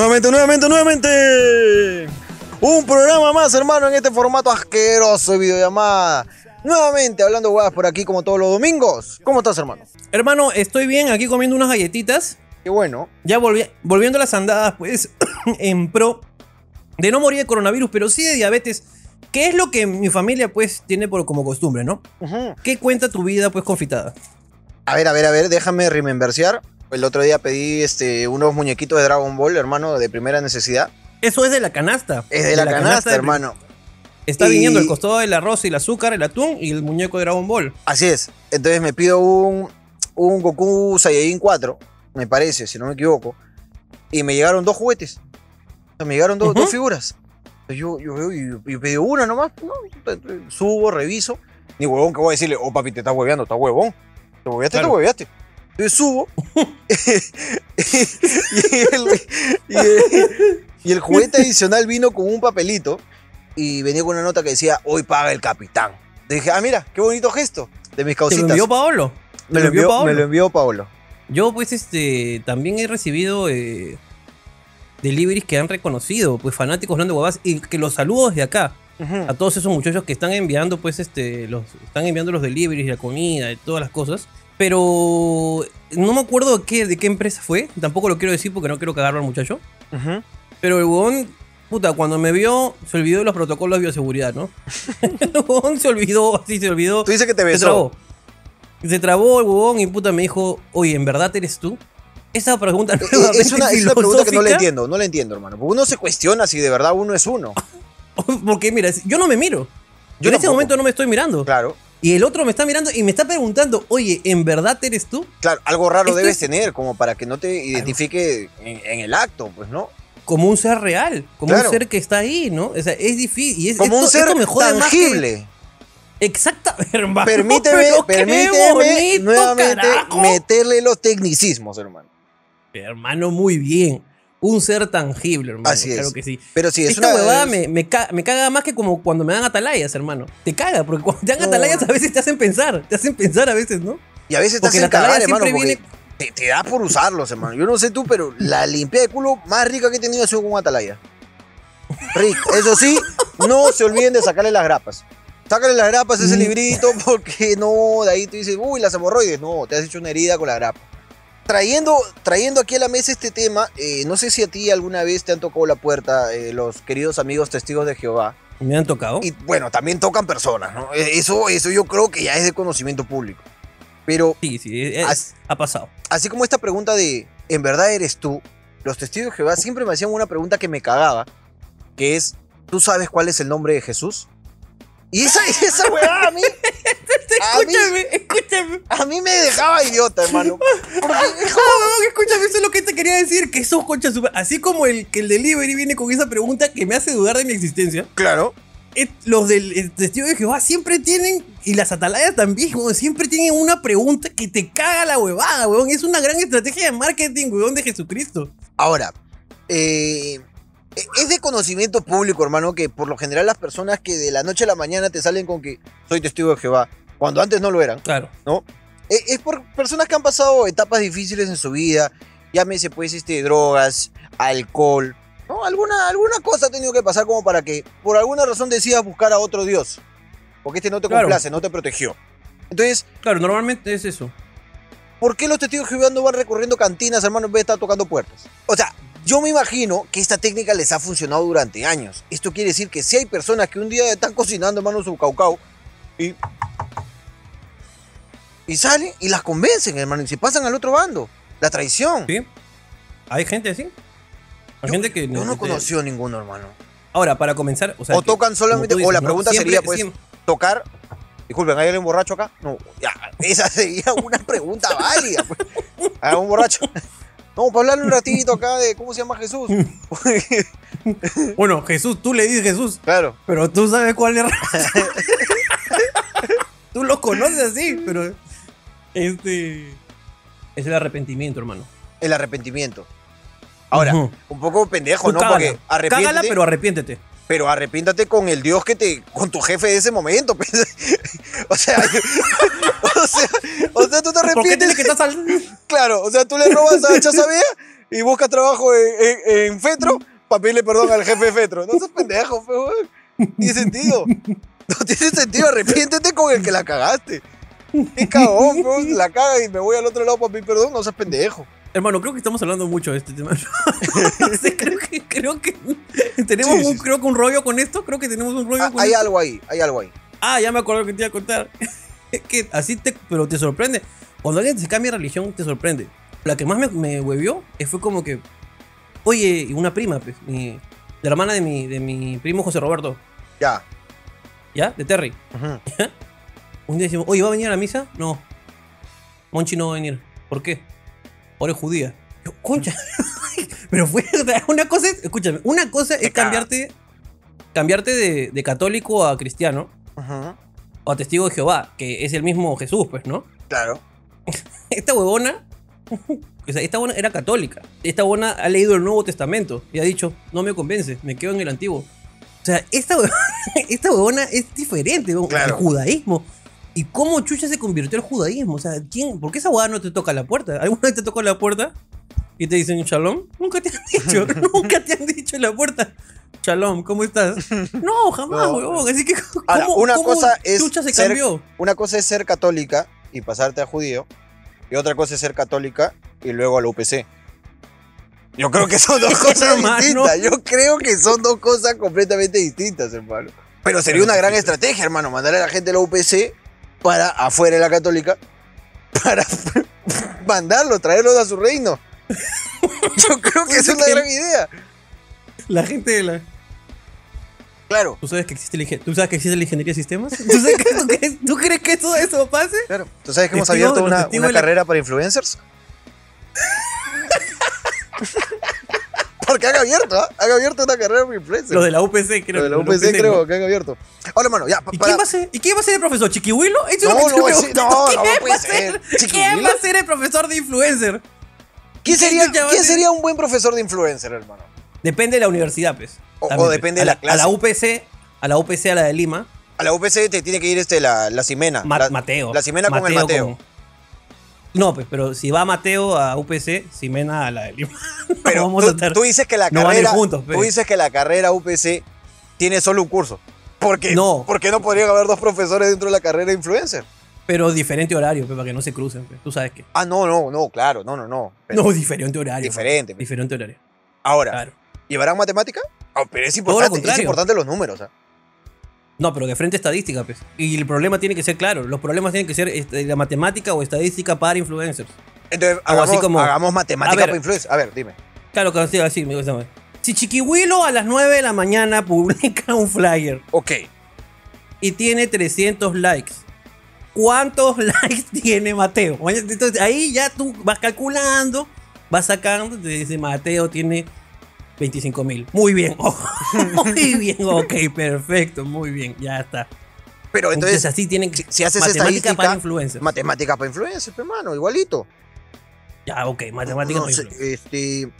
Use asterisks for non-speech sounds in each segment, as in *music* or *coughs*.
Nuevamente, nuevamente, nuevamente. Un programa más, hermano, en este formato asqueroso de videollamada. Nuevamente hablando huevas por aquí como todos los domingos. ¿Cómo estás, hermano? Hermano, estoy bien aquí comiendo unas galletitas. Qué bueno. Ya volvi- volviendo a las andadas, pues, *coughs* en pro de no morir de coronavirus, pero sí de diabetes. ¿Qué es lo que mi familia, pues, tiene por, como costumbre, no? ¿Qué cuenta tu vida, pues, confitada? A ver, a ver, a ver, déjame remembersear. El otro día pedí este, unos muñequitos de Dragon Ball, hermano, de primera necesidad. Eso es de la canasta. Es de, la, canasta, de- hermano. Está Y- viniendo el costado del arroz y el azúcar, el atún y el muñeco de Dragon Ball. Así es. Entonces me pido un, un Goku Saiyajin 4, me parece, si no me equivoco. Y me llegaron dos juguetes. Me llegaron dos, figuras. Yo, yo veo y, y pedí una nomás. ¿no? Subo, reviso. Ni huevón que voy a decirle, oh papi, te estás hueveando, estás huevón. Te hueveaste, Claro. te hueveaste. Entonces subo. *laughs* *laughs* y, el, y el- y el juguete adicional vino con un papelito. Y venía con una nota que decía, hoy paga el capitán. Dije, ah, mira, qué bonito gesto de mis ¿Te causitas. lo envió Paolo? ¿Te Me lo envió, Paolo? me lo envió Paolo. Yo, pues, este, también he recibido eh, deliveries que han reconocido, pues, fanáticos hablando huevas y que los saludos de acá a todos esos muchachos que están enviando, pues, este, los, están enviando los deliveries, la comida, y todas las cosas. Pero no me acuerdo de qué, de qué empresa fue, tampoco lo quiero decir porque no quiero cagarlo al muchacho. Pero el huevón, puta, cuando me vio, se olvidó de los protocolos de bioseguridad, ¿no? *laughs* el huevón se olvidó, así se olvidó. Tú dices que te Se besó. trabó. Se trabó el huevón y puta me dijo, oye, ¿en verdad eres tú? Esa pregunta eh, *laughs* Es una, es una pregunta que no le entiendo, no le entiendo, hermano. Porque uno se cuestiona si de verdad uno es uno. *laughs* Porque mira, yo no me miro. Yo en ese tampoco. momento no me estoy mirando. Claro. Y el otro me está mirando y me está preguntando, oye, ¿en verdad eres tú? Claro, algo raro Esto debes es- tener como para que no te identifique en, en el acto, pues, ¿no? Como un ser real, como Claro. un ser que está ahí, ¿no? O sea, es difícil. Y es, Como esto- un ser esto me jode más que- tangible. Exacta, *laughs* hermano. Permíteme, pero permíteme bonito, nuevamente carajo. meterle los tecnicismos, hermano. Hermano, muy bien. Un ser tangible, hermano. Así es. Claro que sí. Pero sí, es Esta una. huevada me, me, ca- me caga más que como cuando me dan atalayas, hermano. Te caga, porque cuando te dan No. atalayas a veces te hacen pensar. Te hacen pensar a veces, ¿no? Y a veces te porque hacen cagar, hermano, porque te, te da por usarlos, hermano. Yo no sé tú, pero la limpieza de culo más rica que he tenido ha sido con atalaya. Rico. Eso sí, no se olviden de sacarle las grapas. Sácale las grapas a ese Mm. librito porque no, de ahí tú dices, uy, las hemorroides. No, te has hecho una herida con la grapa. Trayendo, trayendo aquí a la mesa este tema, eh, no sé si a ti alguna vez te han tocado la puerta eh, los queridos amigos testigos de Jehová. Me han tocado. Y bueno, también tocan personas, ¿no? Eh, Eso, eso yo creo que ya es de conocimiento público. Pero Sí, sí, es- As- ha pasado. así como esta pregunta de ¿en verdad eres tú? Los testigos de Jehová siempre me hacían una pregunta que me cagaba, que es ¿tú sabes cuál es el nombre de Jesús? Y esa, *laughs* esa weá a mí, *laughs* a mí, Escúchame, escúchame. A mí me dejaba idiota, hermano. *laughs* Porque, No, weón, escúchame, eso es lo que te quería decir, que esos conchas Así como el que el delivery viene con esa pregunta que me hace dudar de mi existencia. claro, eh, Los del el testigo de Jehová siempre tienen, y las atalayas también, weón, siempre tienen una pregunta que te caga la huevada, weón. Es una gran estrategia de marketing, weón, de Jesucristo. Ahora, eh, es de conocimiento público, hermano, que por lo general las personas que de la noche a la mañana te salen con que soy testigo de Jehová, cuando antes no lo eran, Claro. ¿no? Es, es por personas que han pasado etapas difíciles en su vida, llámese pues este, drogas, alcohol, ¿no? Alguna, alguna cosa ha tenido que pasar como para que por alguna razón decidas buscar a otro Dios, porque este no te Claro. complace, no te protegió. Entonces, Claro, normalmente es eso. ¿por qué los testigos Jehová no van recorriendo cantinas, hermano, en vez de estar tocando puertas? O sea, yo me imagino que esta técnica les ha funcionado durante años. Esto quiere decir que si hay personas que un día están cocinando, hermano, su caucao y. y salen y las convencen, hermano, y se pasan al otro bando. La traición. ¿Sí? ¿Hay gente así? Hay Yo- gente que Yo no a ninguno, hermano. Ahora, para comenzar, o sea. o que- tocan solamente. o la pregunta Siempre- sería, pues, siempre- tocar. Disculpen, ¿hay alguien borracho acá? No, ya, esa sería una pregunta *laughs* válida. Pues. ¿Hay un borracho? No, para hablarle un ratito acá de cómo se llama Jesús. *laughs* Bueno, Jesús, tú le dices Jesús, claro. pero tú sabes cuál es. *laughs* tú lo conoces así, pero. Este. Es el arrepentimiento, hermano. El arrepentimiento. Ahora, un poco pendejo, Tú ¿no? cágala. Porque arrepiéntete, Cágala, pero arrepiéntete. pero arrepiéntate con el Dios que te. con tu jefe de ese momento. pues. *laughs* o sea. *laughs* o sea. O sea, tú te ¿Por qué arrepientes. que estar sal... Claro, o sea, tú le robas a Chazabea y buscas trabajo en, en- en Fetro para pedirle perdón al jefe de Fetro. No seas pendejo, fe, weón. No tiene sentido. No tiene sentido. Arrepiéntete con el que la cagaste. Qué cagón, weón. La caga y me voy al otro lado para pedir perdón. No seas pendejo. Hermano, creo que estamos hablando mucho de este tema. *laughs* Creo que, creo que tenemos Sí, sí, un, creo que un rollo con esto. Creo que tenemos un rollo Ah, con hay esto. algo ahí, hay algo ahí. Ah, ya me acuerdo que te iba a contar. *laughs* Es que así te. Pero te sorprende. Cuando alguien se cambia de religión, te sorprende. La que más me, me huevió fue como que. Oye, una prima, pues. Mi, la hermana de mi, de mi primo José Roberto. Ya. ¿Ya? De Terry. Ujú. *laughs* Un día decimos, oye, ¿va a venir a la misa? No. Monchi no va a venir. ¿Por qué? Ahora es judía. Yo, concha. *laughs* Pero fue una cosa es, escúchame, una cosa es cambiarte, cambiarte de, de católico a cristiano Ujú. o a testigo de Jehová, que es el mismo Jesús, pues, ¿no? Claro. *laughs* Esta huevona, *laughs* o sea, esta huevona era católica. Esta huevona ha leído el Nuevo Testamento y ha dicho, no me convence, me quedo en el Antiguo. O sea, esta huevona, esta huevona es diferente. Claro. el judaísmo. ¿Y cómo chucha se convirtió al judaísmo? O sea, ¿quién, ¿por qué esa huevona no te toca la puerta? ¿Alguna vez te toca la puerta y te dicen shalom? Nunca te han *laughs* dicho, *laughs* nunca te han dicho en la puerta. Shalom, ¿cómo estás? No, jamás, No. huevón. Así que, ¿cómo, Ahora, una cómo cosa es chucha se ser- cambió? Una cosa es ser católica y pasarte a judío. Y otra cosa es ser católica y luego a la UPC. Yo creo que son dos *laughs* cosas distintas. Yo creo que son dos cosas completamente distintas, hermano. Pero sería una gran estrategia, hermano, mandar a la gente a la UPC para afuera de la católica para *laughs* mandarlo, traerlos a su reino. *laughs* Yo creo que es una gran idea. La gente de la... Claro. ¿Tú sabes que existe la, ¿tú sabes que existe la ingeniería de sistemas? ¿Tú, sabes que- tú crees, que todo eso pase? Claro. ¿Tú sabes que hemos abierto una, una la- carrera para influencers? *laughs* Porque han abierto, ¿ah? Han abierto una carrera para influencers. Lo de la UPC, creo. Lo de la UPC UPC, creo ¿no? que han abierto. Ahora, mano, ya, pa- ¿Y para... quién va a ser? ¿Y quién va a ser el profesor? ¿Chiquihuilo? Eso es No, lo que no, yo me sí, pregunto. no, no, ¿Quién no va a ser? ¿Quién va a ser el profesor de influencer? ¿Quién sería, ¿quién ser? sería un buen profesor de influencer, hermano? Depende de la universidad, pues. O- o También, depende pues. de la clase. A la UPC, a la UPC, a la de Lima, A la UPC te tiene que ir este, la, la Simena. Ma- la, Mateo. La Simena con el Mateo. con- No, pues, pero si va Mateo a UPC, Simena a la de Lima. *laughs* No Pero vamos tú, a estar- tú dices que la no carrera... juntos, pues. tú dices que la carrera UPC tiene solo un curso. ¿Por qué? No. ¿Por qué no podrían haber dos profesores dentro de la carrera de influencer? Pero diferente horario, pues, para que no se crucen. pues. Tú sabes que. Ah, no, no, no, claro, no, no, no. No, diferente horario. Diferente. Diferente horario. Ahora, Claro. ¿llevarán matemática? Ah, pero es lo importante, es importante los números. ¿ah? No, pero de frente a estadística, pues. Y el problema tiene que ser claro. Los problemas tienen que ser este, la matemática o estadística para influencers. Entonces, Algo hagamos, así como- hagamos matemática ver. para influencer. A ver, dime. Claro, que así, así me gusta más. Si Chiquihuilo a las 9 de la mañana *laughs* publica un flyer Ok. y tiene 300 likes, ¿cuántos *laughs* likes tiene Mateo? Entonces ahí ya tú vas calculando, vas sacando, te dice Mateo tiene 25 mil. Muy bien, *laughs* muy bien, ok, perfecto, muy bien, ya está. Pero Entonces, entonces, así tienen que si, si haces matemática para influencers. matemática para influencers, hermano, igualito. Ya, ok, matemática No para influencers. este,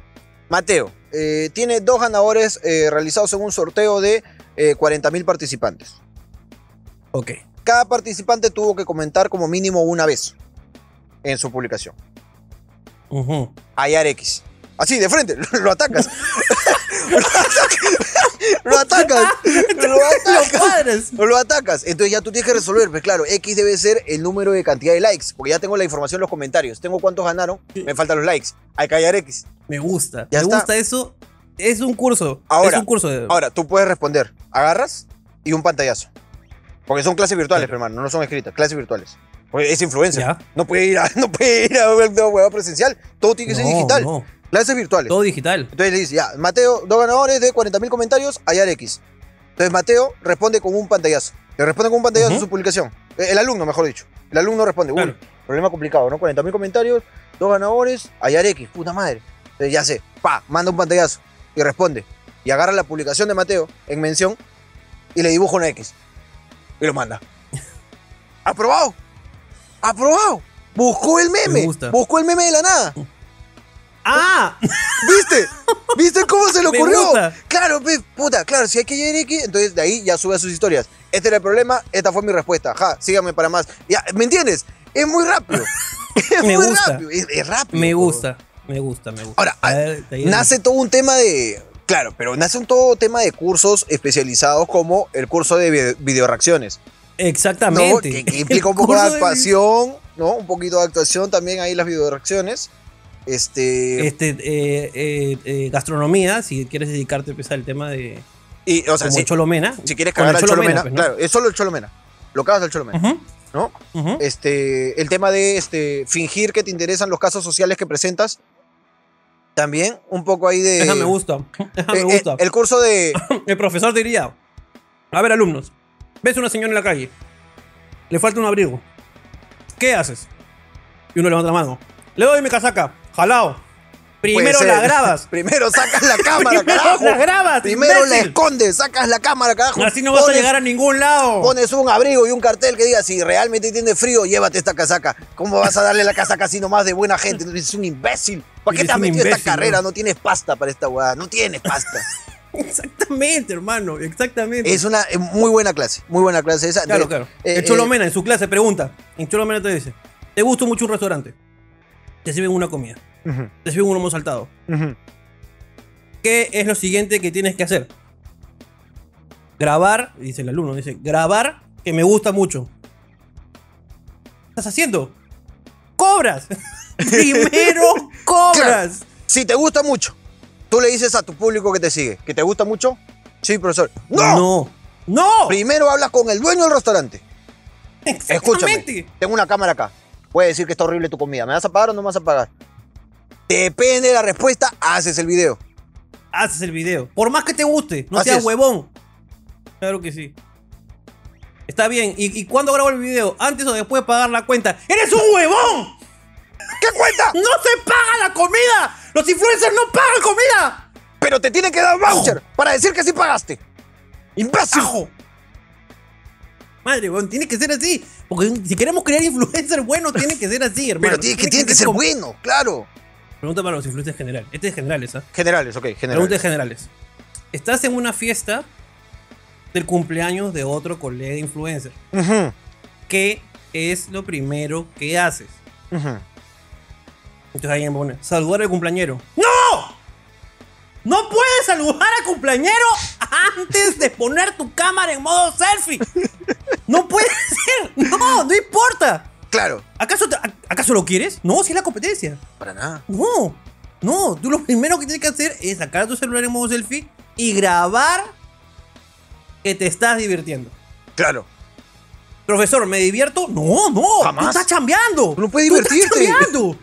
Mateo, eh, tiene dos ganadores eh, realizados en un sorteo de eh, 40.000 participantes. Ok. Cada participante tuvo que comentar como mínimo una vez en su publicación. Ayar X. Así, de frente, *laughs* lo atacas. *laughs* lo atacas. *laughs* Lo atacas. Lo atacas. cuadras. No lo atacas. Entonces ya tú tienes que resolver. Pues claro, X debe ser el número de cantidad de likes. Porque ya tengo la información en los comentarios. Tengo cuántos ganaron. Me faltan los likes. Hay que hallar X. Me gusta. Ya me está. gusta eso. Es un curso. Ahora, es un curso de. Ahora, tú puedes responder. Agarras y un pantallazo. Porque son clases virtuales, Claro. hermano. No son escritas. Clases virtuales. Porque es influencer. Ya. No puede ir a, no puede ir a presencial. Todo tiene que ser digital. no. Clases virtuales. Todo digital. Entonces le dice, ya, Mateo, dos ganadores de 40.000 comentarios, hallar X. Entonces Mateo responde con un pantallazo. Le responde con un pantallazo en su publicación. Eh, El alumno, mejor dicho. El alumno responde, Claro. uy, problema complicado, ¿no? 40.000 comentarios, dos ganadores, hallar X, puta madre. Entonces ya sé, pa, manda un pantallazo y responde. Y agarra la publicación de Mateo en mención y le dibuja una X. Y lo manda. *laughs* ¡Aprobado! ¡Aprobado! Buscó el meme. Me. Buscó el meme de la nada. *laughs* ¡Ah! ¿Viste? ¿Viste cómo se le ocurrió? Claro, puta, claro, si hay que llegar X, entonces de ahí ya sube a sus historias. Este era el problema, esta fue mi respuesta. Ja, síganme para más. Ya, ¿me entiendes? Es muy rápido. *laughs* Es Me muy gusta. rápido. Es, es rápido. Me gusta. Me gusta, me gusta. Ahora, A ver, ahí- nace todo un tema de. Claro, pero nace un todo tema de cursos especializados como el curso de video. Exactamente. Que, que implica un poco de actuación, ¿no? Un poquito de actuación también ahí las videoreacciones. Este. Este, eh, eh, eh, gastronomía, si quieres dedicarte pues, al tema de. y, o sea, como si, Cholomena. si quieres cagar el al Cholomena, pues, ¿no? claro, es solo el Cholomena. Lo cagas al Cholomena, ¿no? Este, el tema de este, fingir que te interesan los casos sociales que presentas. También un poco ahí de. Esa me gusta. *laughs* Esa me Eh, gusta. el curso de. *coughs* El profesor diría: A ver, alumnos, ves una señora en la calle, le falta un abrigo. ¿Qué haces? Y uno levanta la mano. Le doy mi casaca, jalao. Primero la grabas. *laughs* Primero sacas la *laughs* cámara, Primero carajo. la grabas. Primero la imbécil. escondes, sacas la cámara, carajo. Así no vas a llegar a ningún lado. Pones un abrigo y un cartel que diga, si realmente tienes frío, llévate esta casaca. ¿Cómo vas a darle la casaca así nomás de buena gente? Eres un imbécil. ¿Para qué te has metido esta imbécil, carrera? ¿no? No tienes pasta para esta weá. No tienes pasta. *laughs* Exactamente, hermano. Exactamente. es una eh, muy buena clase. Muy buena clase esa. Claro, claro. eh, el Cholomena en su clase pregunta. En Cholomena te dice: ¿Te gusta mucho un restaurante? Te sirven una comida. Te sirven un lomo saltado. ¿Qué es lo siguiente que tienes que hacer? Grabar, dice el alumno, dice, grabar que me gusta mucho. ¿Qué estás haciendo? ¡Cobras! *laughs* Primero *laughs* cobras. Si te gusta mucho, tú le dices a tu público que te sigue, que te gusta mucho. Sí, profesor. ¡No! No. ¡No! Primero hablas con el dueño del restaurante. Escúchame. Exactamente. Tengo una cámara acá. Puede decir que está horrible tu comida. ¿Me vas a pagar o no me vas a pagar? Depende de la respuesta, haces el video. Haces el video. Por más que te guste, no Así seas es. huevón. Claro que sí. Está bien. ¿Y, ¿Y cuándo grabo el video? ¿Antes o después de pagar la cuenta? ¡Eres un huevón! ¿Qué cuenta? ¡No se paga la comida! ¡Los influencers no pagan comida! Pero te tiene que dar voucher para decir que sí pagaste. ¡Imbécil! ¡Ajo! Madre, weón, tiene que ser así. Porque si queremos crear influencers buenos, *laughs* tiene que ser así, hermano. Pero tiene que, tiene que ser bueno, claro. Pregunta para los influencers generales. Este es generales, ¿ah? Generales, ok, generales. generales. Estás en una fiesta del cumpleaños de otro colega influencer. ¿Qué es lo primero que haces? Entonces alguien pone, saludar al cumpleañero. ¡No! No puedes saludar al cumpleañero antes de poner tu cámara en modo selfie. No puede *laughs* ser. No, no importa. Claro, ¿Acaso, te- a- ¿Acaso lo quieres? No, si es la competencia. para nada. No, no. Tú lo primero que tienes que hacer es sacar tu celular en modo selfie y grabar que te estás divirtiendo. Claro. Profesor, ¿me divierto? No, no. Jamás. Tú estás chambeando. Tú no puedes Tú divertirte. estás chambeando.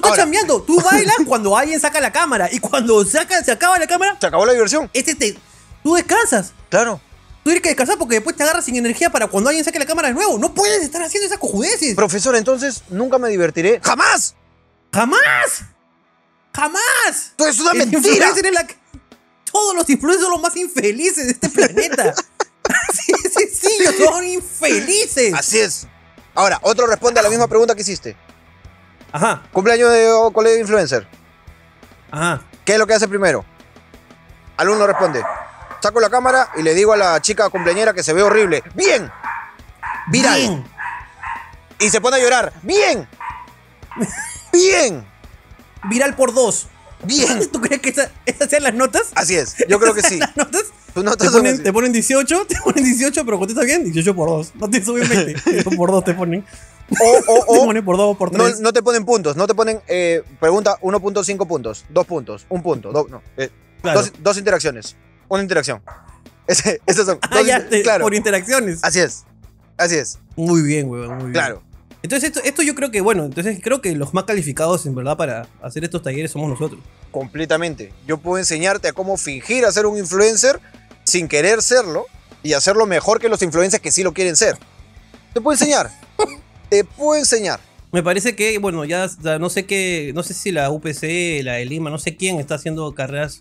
Tú estás Ahora. chambeando. Tú *laughs* bailas cuando alguien saca la cámara. Y cuando saca, se acaba la cámara, Se acabó la diversión. este te, tú descansas. Claro. Tú tienes que descansar porque después te agarras sin energía para cuando alguien saque la cámara de nuevo. No puedes estar haciendo esas cojudeces. Profesor, entonces nunca me divertiré. ¡Jamás! ¡Jamás! ¡Jamás! ¡Todo es una El mentira! influencer es la que- Todos los influencers son los más infelices de este planeta. Así de sencillo, son infelices. Así es. Ahora, otro responde a la misma pregunta que hiciste. Ajá, Cumpleaños de colega influencer. ajá. ¿Qué es lo que hace primero? Alumno responde. Saco la cámara y le digo a la chica cumpleañera que se ve horrible. ¡Bien! Viral. Bien. Y se pone a llorar. ¡Bien! ¡Bien! Viral por dos. ¡Bien! *laughs* ¿Tú crees que esa- esas sean las notas? Así es. Yo creo que *laughs* sí. ¿Las notas? Tus Te notas son ponen, te ponen 18, *laughs* te ponen 18, pero contesta bien, 18 por 2. No te suben 20, por 2 te ponen. O, o, *laughs* Te o, ponen por 2 por no, 3. no te ponen puntos. No te ponen, eh, pregunta 1.5 puntos. 2 puntos. 1 punto. do- no. eh, Claro. dos, dos interacciones. Una interacción. Ese, esas son. *laughs* Ah, dos ya, inter- te- claro. por interacciones. Así es. Así es. Muy bien, weón, muy bien. Claro. Entonces esto, esto yo creo que, bueno, entonces creo que los más calificados en verdad para hacer estos talleres somos nosotros. Completamente. Yo puedo enseñarte a cómo fingir a ser un influencer sin querer serlo y hacerlo mejor que los influencers que sí lo quieren ser. Te puedo enseñar. Te puedo enseñar. Me parece que, bueno, ya, ya no sé qué, no sé si la UPC, la de Lima, no sé quién está haciendo carreras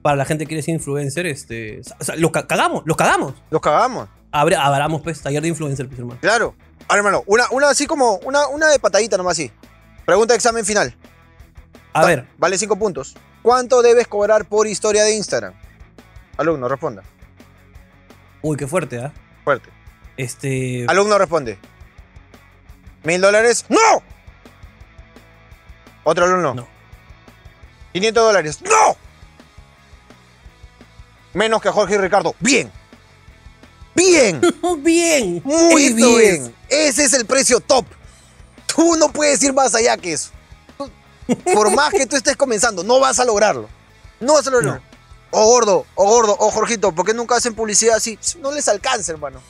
para la gente que quiere ser influencer, este, o sea, los ca- cagamos, los cagamos. Los cagamos. Abre, abramos, pues, taller de influencer, pues, hermano. Claro. Ahora, hermano, una, una así como, una, una de patadita nomás así. Pregunta de examen final. A Ta- ver, Vale 5 puntos. ¿Cuánto debes cobrar por historia de Instagram? Alumno, responda. uy, qué fuerte, ¿ah? Fuerte. Este, Alumno responde. ¿Mil dólares? ¡No! Otro alumno. No. 500 dólares. ¡No! Menos que Jorge y Ricardo. Bien. Bien. *laughs* Bien. Muy bien. Ese es el precio top. Tú no puedes ir más allá que eso. Por más que tú estés comenzando, no vas a lograrlo. No vas a lograrlo. O gordo, o gordo, o Jorgito, ¿por qué nunca hacen publicidad así? No les alcanza, hermano.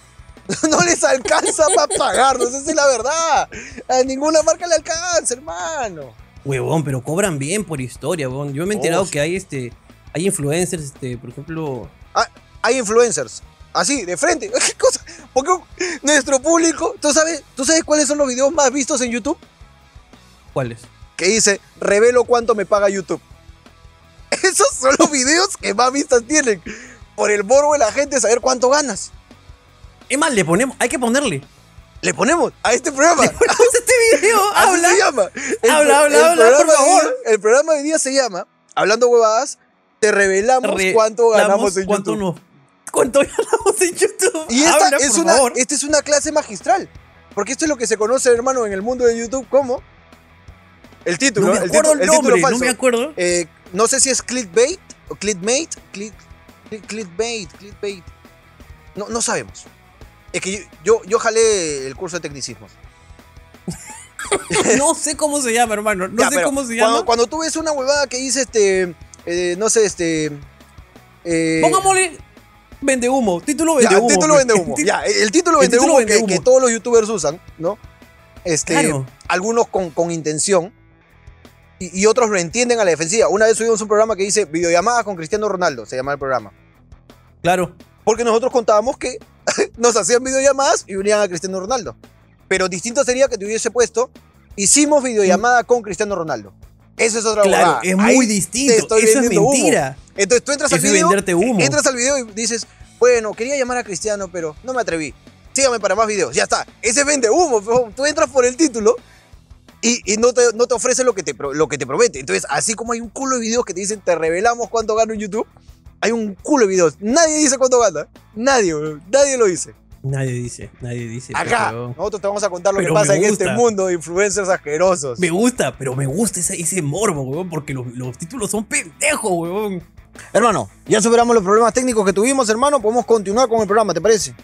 *laughs* No les alcanza para pagarnos, esa es la verdad. A ninguna marca le alcanza, hermano. Huevón, pero cobran bien por historia, huevón. Yo me he enterado que hay este. Hay influencers, este, por ejemplo. Ah, hay influencers. Así, de frente. *laughs* ¿Qué cosa? Porque nuestro público, ¿tú sabes, ¿tú sabes cuáles son los videos más vistos en YouTube? ¿Cuáles? que dice, revelo cuánto me paga YouTube. *laughs* Esos son los videos que más vistas tienen. Por el morbo de la gente saber cuánto ganas. Es más, le ponemos. Hay que ponerle. Le ponemos a este programa. Ponemos este video. *laughs* Habla. se llama. El, Habla, habla, el habla, por favor. día- el programa de día se llama, hablando huevadas, te revelamos Re- cuánto ganamos en cuánto YouTube. nos- ¿Cuánto ganamos en YouTube? Y esta Habla, es, por una, favor. esta es una clase magistral. Porque esto es lo que se conoce, hermano, en el mundo de YouTube como el título. No me acuerdo título- el, el título nombre, no falso. me acuerdo. Eh, no sé si es clickbait o clickmate. Click, click- clickbait, clickbait. No, no sabemos. Es que yo, yo, yo jalé el curso de tecnicismos. *laughs* No sé cómo se llama, hermano. No Ya, sé cómo se llama. Cuando tú ves una huevada que dice este. eh, no sé, este. eh, Pongámosle vende humo. Título ya, vende humo. título pues. vende humo. Ti- Ya, el título el vende humo, vende que, todos los youtubers usan, ¿no? Este, Claro. Algunos con, con intención. Y, y otros lo entienden a la defensiva. Una vez subimos un programa que dice videollamadas con Cristiano Ronaldo, se llama el programa. Claro. Porque nosotros contábamos que *laughs* nos hacían videollamadas y unían a Cristiano Ronaldo. Pero distinto sería que te hubiese puesto, hicimos videollamada con Cristiano Ronaldo. Eso es otra Claro, es Ahí muy te distinto. Eso es vendiendo humo. mentira. Entonces tú entras al Eso es video, venderte humo. entras al video y dices, bueno, quería llamar a Cristiano, pero no me atreví. Sígame para más videos. Ya está. Ese vende humo. Tú entras por el título y, y no, te, no te ofrece lo que te, lo que te promete. Entonces, así como hay un culo de videos que te dicen, te revelamos cuánto gano en YouTube, hay un culo de videos. Nadie dice cuánto gana. Nadie. Nadie lo dice. Nadie dice, nadie dice. Acá, pero- nosotros te vamos a contar lo Pero que pasa en este mundo de influencers asquerosos. Me gusta, pero me gusta ese, ese morbo, weón, porque los, los títulos son pendejos, weón. Hermano, ya superamos los problemas técnicos que tuvimos, hermano. Podemos continuar con el programa, ¿te parece?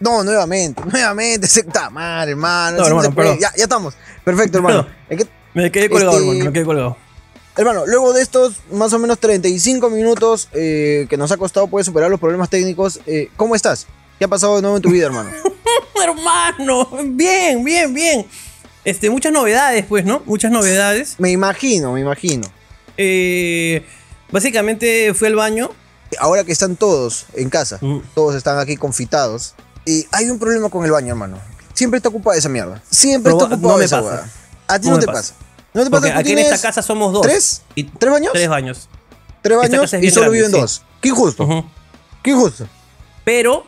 No, nuevamente, *laughs* nuevamente, se está mal, hermano. No, hermano. Ya, ya estamos. Perfecto, hermano. Me quedé colgado, Este- hermano, me quedé colgado. Hermano, luego de estos más o menos 35 minutos eh, que nos ha costado poder superar los problemas técnicos, eh, ¿cómo estás? ¿Qué ha pasado de nuevo en tu vida, hermano? *laughs* hermano, bien, bien, bien. Este, muchas novedades, pues, ¿no? Muchas novedades. Me imagino, me imagino. Eh, básicamente fui al baño. Ahora que están todos en casa, Mm. todos están aquí confitados, y hay un problema con el baño, hermano. Siempre está ocupada esa mierda. Siempre está ocupada no esa pasa. A ti No te pasa. pasa. No te pasa. aquí en esta casa somos dos. ¿Tres? Y ¿Tres baños? tres baños. ¿Tres baños? es Y solo grande, viven sí. dos. Qué injusto. Ujú. Qué injusto. Pero.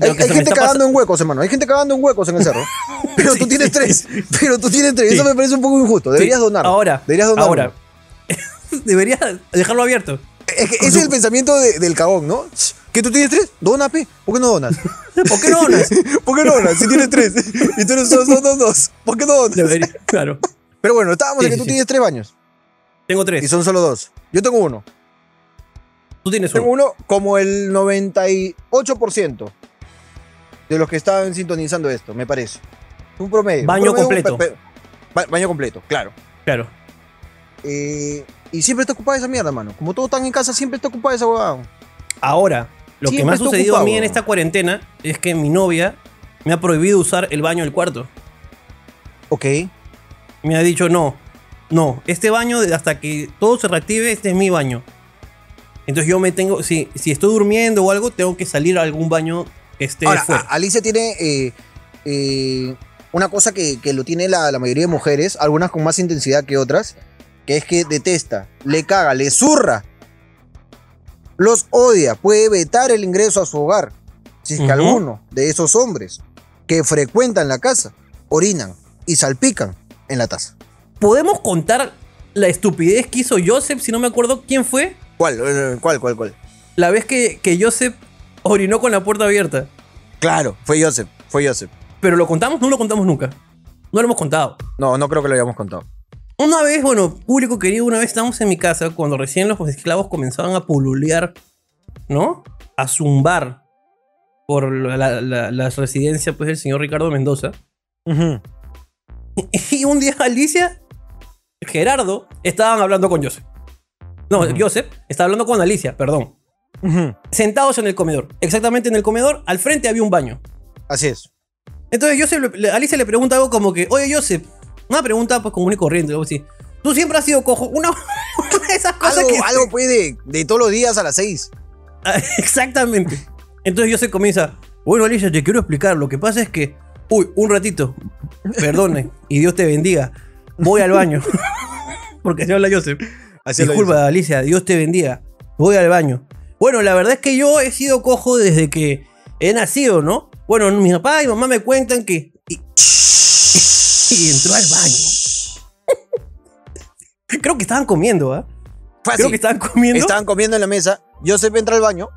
Hay, gente cagando en huecos, hermano. Hay gente cagando en huecos en el cerro. *laughs* Pero tú tienes sí. tres. Pero tú tienes tres. Eso me parece un poco injusto. Deberías donar. Ahora. Deberías donar. Ahora. *laughs* Deberías dejarlo abierto. Es que ese es el pensamiento de- del cagón, ¿no? ¿Que tú tienes tres? Dona, pe. ¿Por qué no donas? *laughs* ¿Por qué no donas? ¿Por qué no donas? Si tienes tres. Y tú eres dos, dos, dos, dos. ¿Por qué no donas? Debería, claro. Pero bueno, estábamos Sí, en que sí, tú sí. tienes tres baños. Tengo Y tres. son solo dos. Yo tengo uno. Tú tienes Tengo uno. uno como el 98% de los que estaban sintonizando esto, me parece. Un promedio. un Baño promedio, completo. baño completo, claro. Claro. Eh, y siempre está ocupada esa mierda, mano. Como todos están en casa, siempre está ocupada esa huevada. Ahora, lo que me ha sucedido a mí en esta cuarentena es que mi novia me ha prohibido usar el baño del cuarto. Ok. Me ha dicho, no, no, este baño hasta que todo se reactive, este es mi baño. Entonces yo me tengo, si, si estoy durmiendo o algo, tengo que salir a algún baño que esté Ahora, fuera. Alicia tiene eh, eh, una cosa que, que lo tiene la, la mayoría de mujeres, algunas con más intensidad que otras, que es que detesta, le caga, le zurra, los odia, puede vetar el ingreso a su hogar. Si es que alguno de esos hombres que frecuentan la casa orinan y salpican en la taza. ¿Podemos contar la estupidez que hizo Joseph, si no me acuerdo quién fue? ¿Cuál? Eh, ¿Cuál? ¿Cuál? ¿Cuál? La vez que, que Joseph orinó con la puerta abierta. Claro, fue Joseph, fue Joseph. Pero lo contamos, no lo contamos nunca. No lo hemos contado. No, no creo que lo hayamos contado. Una vez, bueno, público querido, una vez estábamos en mi casa cuando recién los esclavos comenzaban a pululear, ¿no? A zumbar por la, la, la residencia pues, del señor Ricardo Mendoza. *laughs* Y un día Alicia, Gerardo, estaban hablando con Joseph. No, Joseph estaba hablando con Alicia, perdón. Sentados en el comedor. Exactamente en el comedor, al frente había un baño. Así es. Entonces Joseph, le- Alicia le pregunta algo como que, oye Joseph, una pregunta pues común y corriente, algo así. Tú siempre has sido cojo. Una, *laughs* una de esas cosas Algo, que... algo pues de, de todos los días a las 6. *laughs* Exactamente. Entonces Joseph comienza, bueno Alicia, te quiero explicar. Lo que pasa es que, uy, un ratito, perdone, y Dios te bendiga. Voy al baño. *laughs* Porque así habla Joseph. Así Disculpa, Alicia, Dios te bendiga. Voy al baño. Bueno, la verdad es que yo he sido cojo desde que he nacido, ¿no? Bueno, mi papá y mamá me cuentan que. Y, *laughs* y entró al baño. *laughs* Creo que estaban comiendo, ¿ah? Así. Creo que estaban comiendo. Estaban comiendo en la mesa. Joseph entra al baño.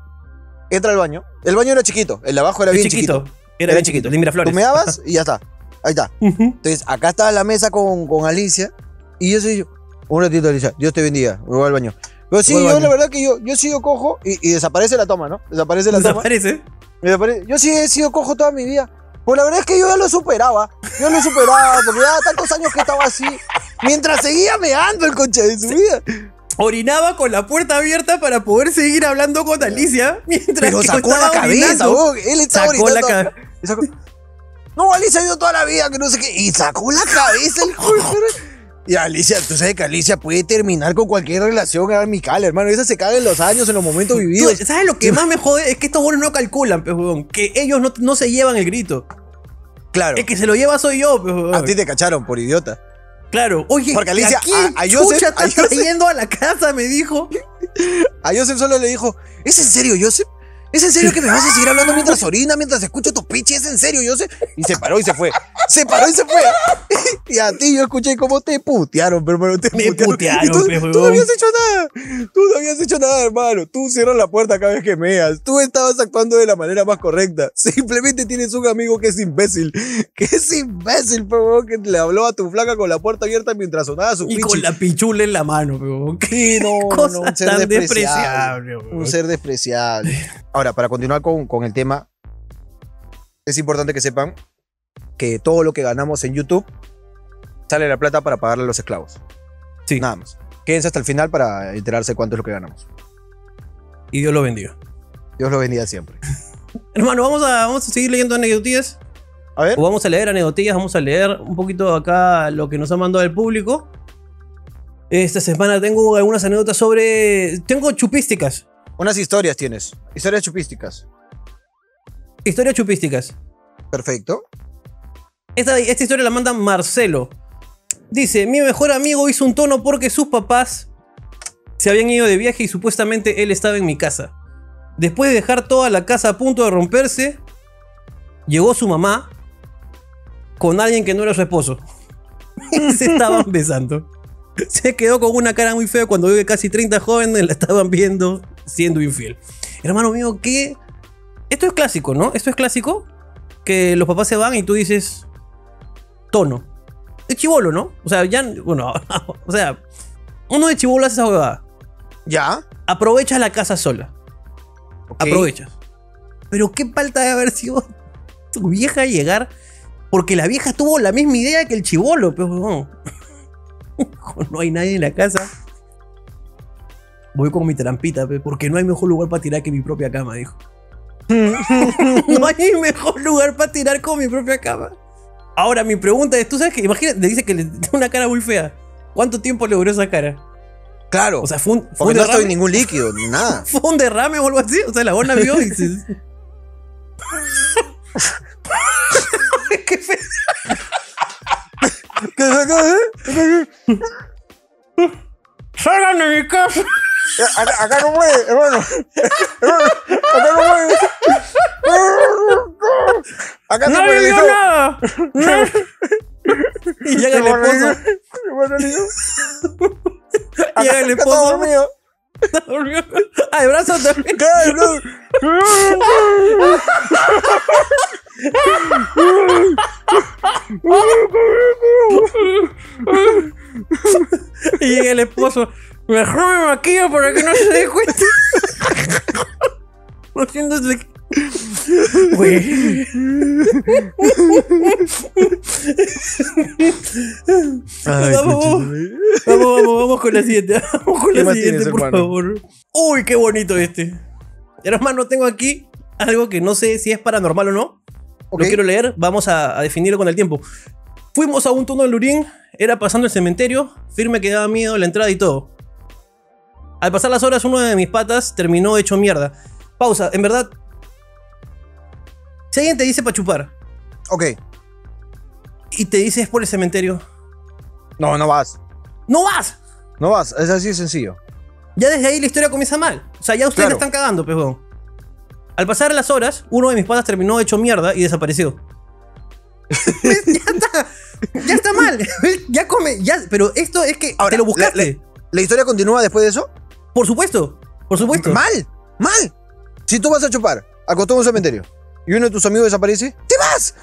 Entra al baño. El baño era chiquito. El de abajo era Era bien chiquito. chiquito. Era, bien chiquito, el Miraflores. Tú meabas y ya está. Ahí está. Entonces, acá está la mesa con, con Alicia. Y yo soy yo. Un ratito, Alicia. Dios te bendiga. Me voy al baño. Pero sí, Voy yo la verdad que yo, yo he sido cojo y, y desaparece la toma, ¿no? Desaparece la toma. Desaparece. Desaparece. Yo sí he sido cojo toda mi vida. Pues la verdad es que yo ya lo superaba. Yo lo superaba porque ya tantos años que estaba así. Mientras seguía meando el coche de su vida. Orinaba con la puerta abierta para poder seguir hablando con Alicia. Mientras Pero que sacó la estaba cabeza. Él estaba Sacó la orinando. cabeza. Y sacó- No, Alicia ha ido toda la vida, que no sé qué. Y sacó la cabeza el perra. Y Alicia, tú sabes que Alicia puede terminar con cualquier relación amical, hermano. Esa se caga en los años, en los momentos vividos. Tú, ¿Sabes lo que más me jode? Es que estos buenos no calculan, huevón. Que ellos no, no se llevan el grito. Claro. El que se lo lleva soy yo, huevón. A ti te cacharon por idiota. Claro. Oye, Porque Alicia, ¿a a- Joseph- a Joseph- trayendo a la casa? Me dijo. *laughs* A Joseph solo le dijo, ¿es en serio, Joseph? ¿Es en serio que me vas a seguir hablando mientras orina, mientras escucho tu pinche? ¿Es en serio, Joseph? Y se paró y se fue. Se paró y se fue. *laughs* Y a ti yo escuché cómo te putearon, pero hermano, te Me putearon, Y tú, tú no habías hecho nada. Tú no habías hecho nada, hermano. Tú cierras la puerta cada vez que meas. Tú estabas actuando de la manera más correcta. *laughs* Simplemente tienes un amigo que es imbécil. *laughs* Que es imbécil, favor, que le habló a tu flaca con la puerta abierta mientras sonaba su Y pinche. con la pichula en la mano, huevón. Sí, no, no, no, un ser tan despreciable. despreciable. Un ser despreciable. Ahora, para continuar con, con el tema, es importante que sepan que todo lo que ganamos en YouTube sale la plata para pagarle a los esclavos. Sí. Nada más. Quédense hasta el final para enterarse cuánto es lo que ganamos. Y Dios lo bendiga. Dios lo bendiga siempre. *laughs* Hermano, vamos a, vamos a seguir leyendo anécdotillas. A ver. O vamos a leer anécdotillas, vamos a leer un poquito acá lo que nos ha mandado el público. Esta semana tengo algunas anécdotas sobre. Tengo chupísticas. Unas historias tienes. Historias chupísticas. Historias chupísticas. Perfecto. Esta, esta historia la manda Marcelo. Dice: Mi mejor amigo hizo un tono porque sus papás se habían ido de viaje y supuestamente él estaba en mi casa. Después de dejar toda la casa a punto de romperse, llegó su mamá con alguien que no era su esposo. *laughs* Se estaban besando. Se quedó con una cara muy fea cuando vio que casi 30 jóvenes la estaban viendo siendo infiel. Hermano mío, ¿qué? Esto es clásico, ¿no? Esto es clásico. Que los papás se van y tú dices. Tono. Es chivolo, ¿no? O sea, ya. Bueno, *laughs* o sea. Uno de chivolo hace esa huevada. Ya. Aprovechas la casa sola. ok. Aprovechas. Pero qué falta de haber sido tu vieja llegar. Porque la vieja tuvo la misma idea que el chivolo, pero no. *laughs* no hay nadie en la casa. Voy con mi trampita, pe, porque no hay mejor lugar para tirar que mi propia cama, dijo. *laughs* no hay mejor lugar para tirar con mi propia cama. Ahora, mi pregunta es: ¿tú sabes que? Imagínate, dice que le *laughs* tiene una cara muy fea. ¿Cuánto tiempo le duró esa cara? Claro. O sea, fue un, fue porque un no estoy derrame. en ningún líquido, ni nada. *laughs* ¿Fue un derrame o algo así? O sea, la buena vio y se... Qué feo. ¿Qué ¡Salgan de mi casa! Acá, acá no puede, hermano. Hermano, Acá no puede. Acá ¡Nadie vio paralizó. nada! *laughs* y llega el esposo. Llega el esposo. dormido. *laughs* durmió. Ay, brazo también. Claro, *laughs* no. Y llega el esposo. Mejor me maquillo para que no se dé cuenta. *laughs* Haciéndose. Güey. Ay, Vamos, conchetumare. Vamos, vamos, vamos con la siguiente. Vamos con ¿Qué la siguiente, tienes, por hermano? favor. Uy, qué bonito este. Hermano, tengo aquí algo que no sé si es paranormal o no. Lo quiero leer, vamos a, a definirlo con el tiempo. Fuimos a un túnel de Lurín, era pasando el cementerio, firme que daba miedo la entrada y todo. Al pasar las horas, uno de mis patas terminó hecho mierda. Pausa, en verdad. Si alguien te dice para chupar Ok. y te dice es por el cementerio, No, no vas. ¡no vas! No vas. Es así de sencillo. Ya desde ahí la historia comienza mal. O sea, ya ustedes Claro. la están cagando, pejón. Al pasar las horas, uno de mis patas terminó hecho mierda y desapareció. *laughs* ya está. Ya está mal. *laughs* ya come. Ya, pero esto es que Ahora, te lo buscaste. ¿La historia continúa después de eso? Por supuesto. Por supuesto. Mal. Mal. Si tú vas a chupar, acostado en un cementerio, y uno de tus amigos desaparece, ¡te vas!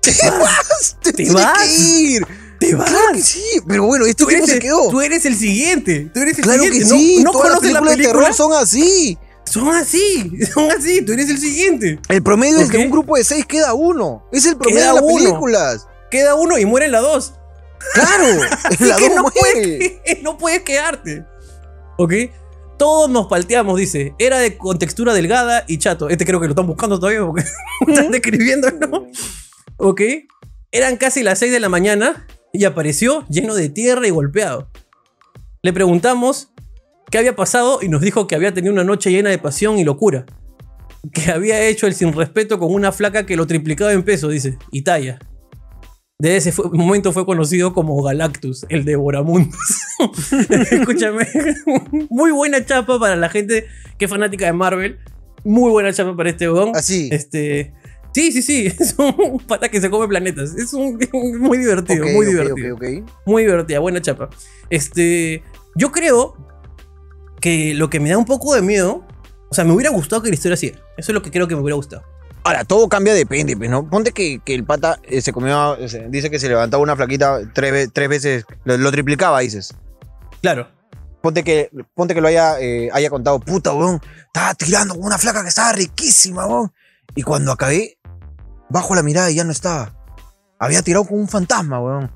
¡Te vas! ¡Te, tienes vas? que ir! Te vas. Claro que sí. Pero bueno, ¿este Tú tipo eres, se el, quedó? tú eres el siguiente. Tú eres el Claro que siguiente. sí. ¿No, no todas las conoces la películas de película? terror son así. Son así. *laughs* Son así. Tú eres el siguiente. El promedio es Ok. de un grupo de seis queda uno. Es el promedio Queda de las uno. películas. Queda uno y muere en la dos. Claro. *laughs* La que no puedes, *laughs* no puedes quedarte. ¿Ok? Todos nos palteamos, dice. Era de contextura delgada y chato. Este creo que lo están buscando todavía porque *laughs* están describiendo, ¿no? ¿Ok? Eran casi las 6 de la mañana y apareció lleno de tierra y golpeado. Le preguntamos qué había pasado y nos dijo que había tenido una noche llena de pasión y locura. Que había hecho el sin respeto con una flaca que lo triplicaba en peso, dice, y talla. De ese fue- momento fue conocido como Galactus, el devoramundos. *laughs* Escúchame, muy buena chapa para la gente que es fanática de Marvel. Muy buena chapa para este bodón. Así. Este, sí, sí, sí, *laughs* es un pata que se come planetas. Es un, *laughs* muy divertido, muy divertido. Muy divertida, buena chapa. Este, yo creo que lo que me da un poco de miedo, o sea, me hubiera gustado que la historia siga. Eso es lo que creo que me hubiera gustado. Ahora, todo cambia, depende, pues, ¿no? Ponte que, que el pata eh, se comió, se- dice que se levantaba una flaquita tres, ve- tres veces, lo, lo triplicaba, dices. Claro. Ponte que, ponte que lo haya, eh, haya contado, puta, weón, estaba tirando con una flaca que estaba riquísima, weón. Y cuando acabé, bajo la mirada y ya no estaba. Había tirado con un fantasma, weón.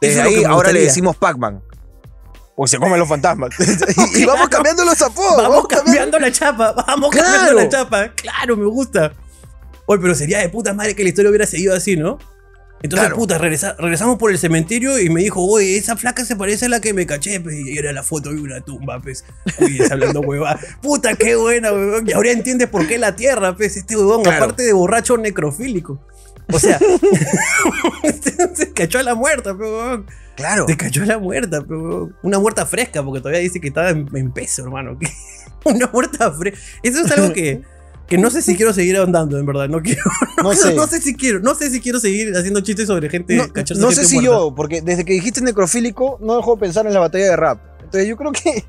Desde Eso es lo ahí, me ahora le gustaría. decimos Pac-Man. Porque se comen los fantasmas. *laughs* y, y vamos cambiando los apodos. Vamos cambiando la chapa, vamos cambiando Claro. la chapa. Claro, me gusta. Oye, pero sería de puta madre que la historia hubiera seguido así, ¿no? Entonces, Claro. puta, regresa- regresamos por el cementerio y me dijo, oye, esa flaca se parece a la que me caché, pues, y era la foto de una tumba, pues. Oye, está hablando *laughs* hueva. Puta, qué buena, huevón. Y ahora entiendes por qué la tierra, pues, este huevón, Claro. aparte de borracho necrofílico. O sea, *laughs* se cachó a la muerta, pues, huevón. Claro. Se cayó la muerta, pero una muerta fresca, porque todavía dice que estaba en, en peso, hermano. *laughs* una muerta fresca. Eso es algo que, que no sé si quiero seguir ahondando, en verdad. No quiero. *laughs* No sé. *laughs* No sé si quiero. No sé si quiero seguir haciendo chistes sobre gente. No, cacharse no gente sé si muerta. yo, porque desde que dijiste necrofílico, no dejo de pensar en la batalla de rap. Entonces yo creo que.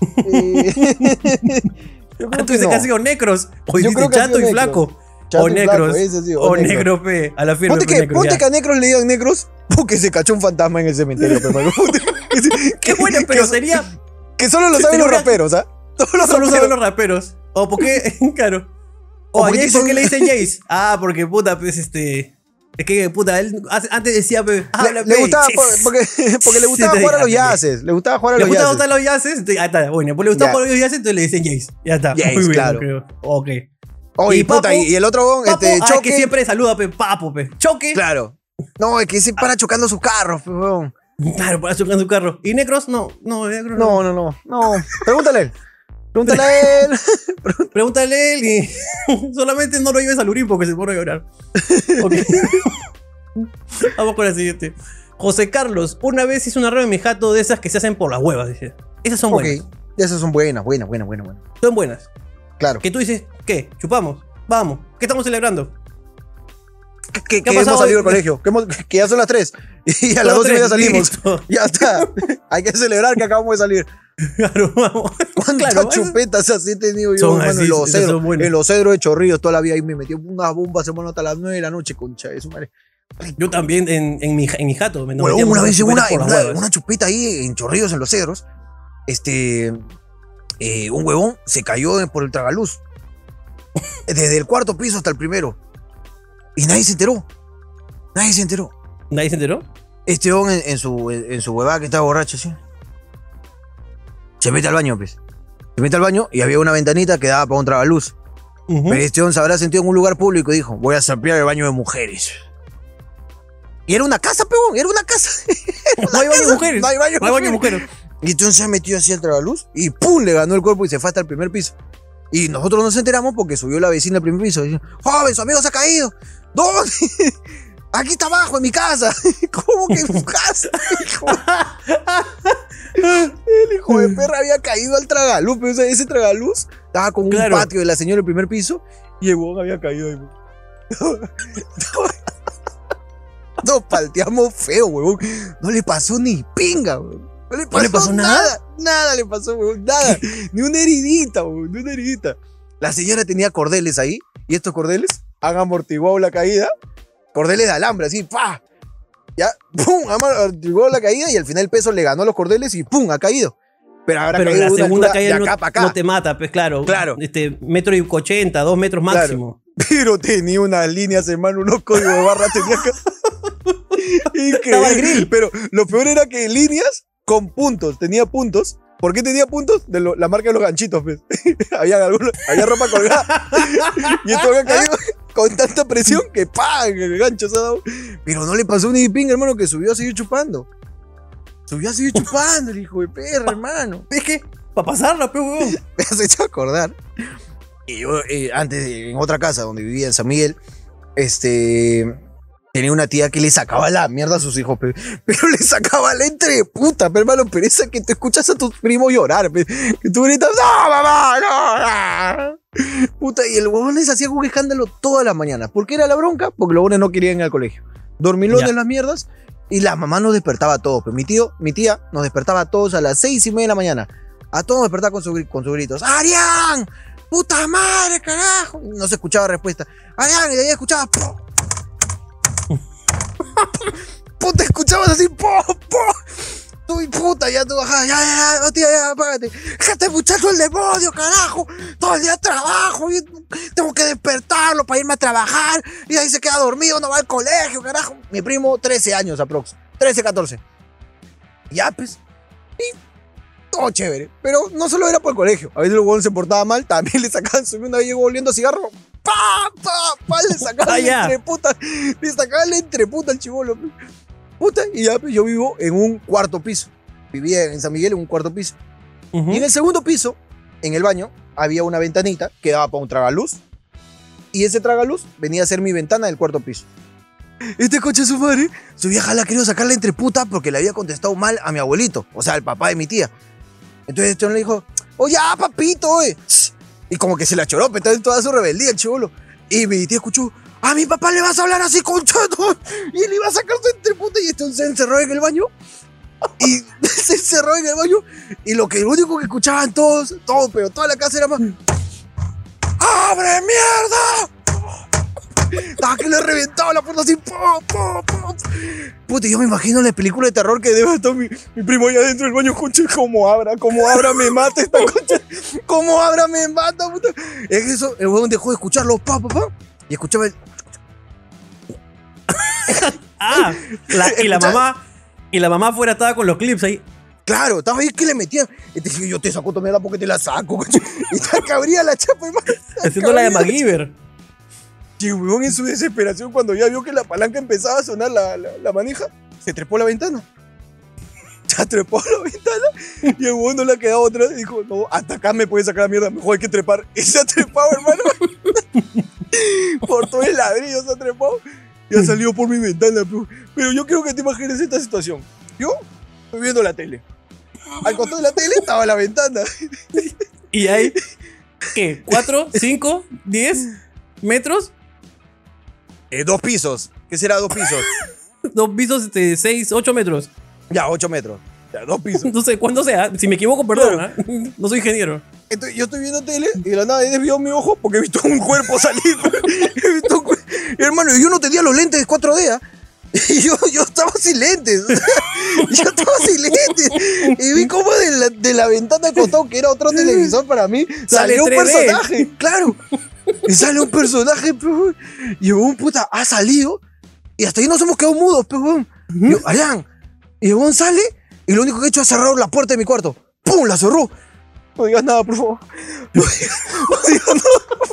*laughs* eh, yo Ah, tú que dices que ha sido necros. O Yo creo que chato y necros. flaco. Chato o negros. o negro, pe. A la firme. Ponte, que, ponte que a negros le digan negros porque se cachó un fantasma en el cementerio. Ponte- Qué bueno, que- pero sería. Que solo lo saben los raperos, ¿ah? Solo los Solo saben los raperos. O porque. Claro. O O a porque Jace, ¿por qué le dicen Jace? Ah, porque puta, pues este. Es que, puta, él antes decía, pe, Le, habla, le pe, gustaba, por- porque, *laughs* *laughs* porque le gustaba jugar a los yaces. Le gustaba jugar a Le los yaces. gustar los yaces, entonces, ah, está, bueno, pues le gusta Ya. jugar a los yaces, entonces le dicen Jace. Ya está. Jace, muy bien, claro. creo. Ok. Oye, Y puta, Papo- y, el otro, Papo, este, ah, es choque. que siempre saluda, pe, papo, pe. Choque. Claro, Claro. No, es que se para chocando sus carros, pe, weón. para chocar su carro. ¿Y Necros? No, no, Necros no. No, no, no. No. Pregúntale a. Pregúntale a él. *laughs* Pregúntale a él y *laughs* solamente no lo lleves al urín porque se pone a llorar. Ok. *laughs* Vamos con la siguiente. José Carlos, una vez hizo una reba en mi jato de esas que se hacen por las huevas, dice. Esas son ok. buenas. Esas son buenas, buenas, buenas, buenas, buenas. Son buenas. Claro. Que tú dices, ¿qué? ¿Chupamos? Vamos. ¿Qué estamos celebrando? Que, que- ¿Qué ha que hemos salido del colegio. Que, hemos- que ya son las 3. Y a las Son 12 y media salimos. listo. Ya está. Hay que celebrar que acabamos de salir. *laughs* Claro, vamos. ¿Cuántas Claro, chupetas así he tenido yo, Son hermano? así, en los cedros. En los cedros de Chorrillos toda la vida ahí me metí unas bombas, hermano, hasta las 9 de la noche, concha de su madre. Yo también en, en, mi, en mi jato. Huevón, metíamos una vez en una, en una, una chupeta ahí en Chorrillos, en Los Cedros, este, eh, un huevón se cayó por el tragaluz. *laughs* Desde el cuarto piso hasta el primero. Y nadie se enteró. Nadie se enteró. ¿Nadie se enteró? Este huevón en, en su, en su huevada que estaba borracho, así. Se mete al baño, pues. Se mete al baño y había una ventanita que daba para un tragaluz. Ujú. Pero este hombre se habrá sentido en un lugar público y dijo, voy a sapear el baño de mujeres. Y era una casa, peón, era una casa. *laughs* Era No hay baño de casa, mujeres. No hay baño de No hay baño de mujeres. Y entonces se metió así al tragaluz y ¡pum! le ganó el cuerpo y se fue hasta el primer piso. Y nosotros nos enteramos porque subió la vecina al primer piso. Y dijo, joven, su amigo se ha caído. *laughs* ¿Dónde? Aquí está abajo, en mi casa. *laughs* ¿Cómo que en tu casa? Hijo? El hijo de perra había caído al tragaluz. Pero ese, ese tragaluz estaba con un patio de la señora del primer piso y el huevón había caído ahí. *laughs* Nos palteamos feo, huevón. No le pasó ni pinga, huevón. No le pasó, le pasó nada. nada? Nada le pasó, huevón. Nada. *laughs* ni una heridita, huevón. Ni una heridita. La señora tenía cordeles ahí. Y estos cordeles han amortiguado la caída. Cordeles de alambre, así, ¡pa! Ya, ¡pum! Amortiguado la caída y al final el peso le ganó a los cordeles y ¡pum! Ha caído. Pero habrá Pero caído la segunda caída no, acá acá. te mata, pues claro. Claro. Este, metro y ochenta, dos metros Claro. máximo. Pero tenía unas líneas, hermano, unos códigos de barra tenía el *laughs* Increíble. Pero lo peor era que líneas con puntos, tenía puntos. ¿Por qué tenía puntos? De lo- la marca de los ganchitos, pues. *laughs* había, algunos- había ropa colgada. *laughs* y esto había caído con tanta presión que ¡pam! El gancho se ha dado. Pero no le pasó ni ping, hermano, que subió a seguir chupando. Subió a seguir chupando, el hijo de perra, hermano. Es que, para pasarla, pues, huevón. *laughs* me has hecho acordar. Y yo, eh, antes, en otra casa donde vivía en San Miguel, este. Tenía una tía que le sacaba la mierda a sus hijos, pe- pero, le sacaba la entre puta, pe, hermano, pero esa que te escuchas a tus primos llorar, que tú gritas, ¡No, mamá! ¡No! Puta, y el huevón les hacía un escándalo toda la mañana. ¿Por qué era la bronca? Porque los huevones no querían ir al colegio. Dormilones Ya. las mierdas, y la mamá nos despertaba a todos. Pero mi tío, mi tía, nos despertaba a todos a las seis y media de la mañana. A todos nos despertaba con, su con sus gritos. ¡Arián! ¡Puta madre, carajo! No se escuchaba respuesta. ¡Arián! Y de ahí escuchaba. ¡po! Puta, escuchabas así. ¡po! ¡po! Tú y puta, ya tú bajabas. Ya, ya, ya, tía, ya, apágate. Este muchacho el demonio, carajo. Todo el día trabajo. y tengo que despertarlo para irme a trabajar. Y ahí se queda dormido, no va al colegio, carajo. Mi primo, 13 años aprox. 13, 14. Ya, pues. Y todo chévere. Pero no solo era por el colegio. A veces el huevón se portaba mal, también le sacaban su una vez llegó oliendo cigarro. ¡Pa! ¡Pa! ¡Pa! Le sacaban Ah, la entreputa. Le sacaban la entreputa al chivolo. Puta, y ya pues, yo vivo en un cuarto piso. Vivía en San Miguel en un cuarto piso. Y en el segundo piso, en el baño, había una ventanita que daba para un tragaluz. Y ese tragaluz venía a ser mi ventana del cuarto piso. Este coche su madre, su vieja la quería sacar la entreputa porque le había contestado mal a mi abuelito, o sea, al papá de mi tía. Entonces este hombre le dijo, oye, ya, papito, oye. Y como que se la choró, pero en toda su rebeldía el chivolo. Y mi tía escuchó, a mi papá le vas a hablar así, conchato. Y él iba a sacar su entreputa y este se encerró en el baño. Y *laughs* se encerró en el baño. Y lo que lo único que escuchaban todos, todos, pero toda la casa era más. ¡Abre mierda! Estaba *laughs* que le reventaba la puerta así. ¡pum, pum, pum! Puta, yo me imagino la película de terror que debe estar mi, mi primo allá dentro del baño. Concha, como abra, como abra me mata esta concha. Como abra me mata, puta. Es que eso, el huevón dejó de escucharlo, pa, pa, pa. Y escuchaba el. Ah, la- y la mamá. Y la mamá afuera estaba con los clips ahí. Claro, estaba ahí que le metían. Y te dije, yo te saco tu mierda porque te la saco, concha. Y te cabría la chapa, hermano. Haciendo la de MacGyver. Y huevón en su desesperación, cuando ya vio que la palanca empezaba a sonar la, la, manija, se trepó a la ventana. *laughs* Ya trepó a la ventana y el huevón no le ha quedado otra. Dijo, no, hasta acá me puede sacar la mierda, mejor hay que trepar. *laughs* Y se ha trepado, hermano. *laughs* por todo el ladrillo se ha trepado. Y ha salido por mi ventana. Pero, yo quiero que te imagines esta situación. Yo estoy viendo la tele. Al costado de la tele estaba la ventana. Y hay. ¿Qué? ¿Cuatro? ¿Cinco? ¿Diez? ¿Metros? Eh, dos pisos. ¿Qué será dos pisos? *laughs* Dos pisos de seis, ocho metros. ya, ocho metros. Ya, dos pisos. *laughs* No sé cuándo sea. Si me equivoco, perdón. ¿ah? *laughs* No soy ingeniero. Entonces, yo estoy viendo tele y de la nada he desviado mi ojo porque he visto un cuerpo salir. he visto un cuer- Hermano, y yo no tenía los lentes de 4D. *laughs* Y yo, yo estaba sin lentes. *laughs* yo estaba sin lentes. Y vi como de la, de la ventana de costado, que era otro televisor para mí, salió un 3D. personaje. Claro. Y sale un personaje, pe, weón. Y weón, puta, ha salido. Y hasta ahí nos hemos quedado mudos, pe, weón. Y yo, Alan. Y el sale. Y lo único que he hecho es cerrar la puerta de mi cuarto. ¡Pum! La cerró. No digas nada, por favor. No digas, no digas nada.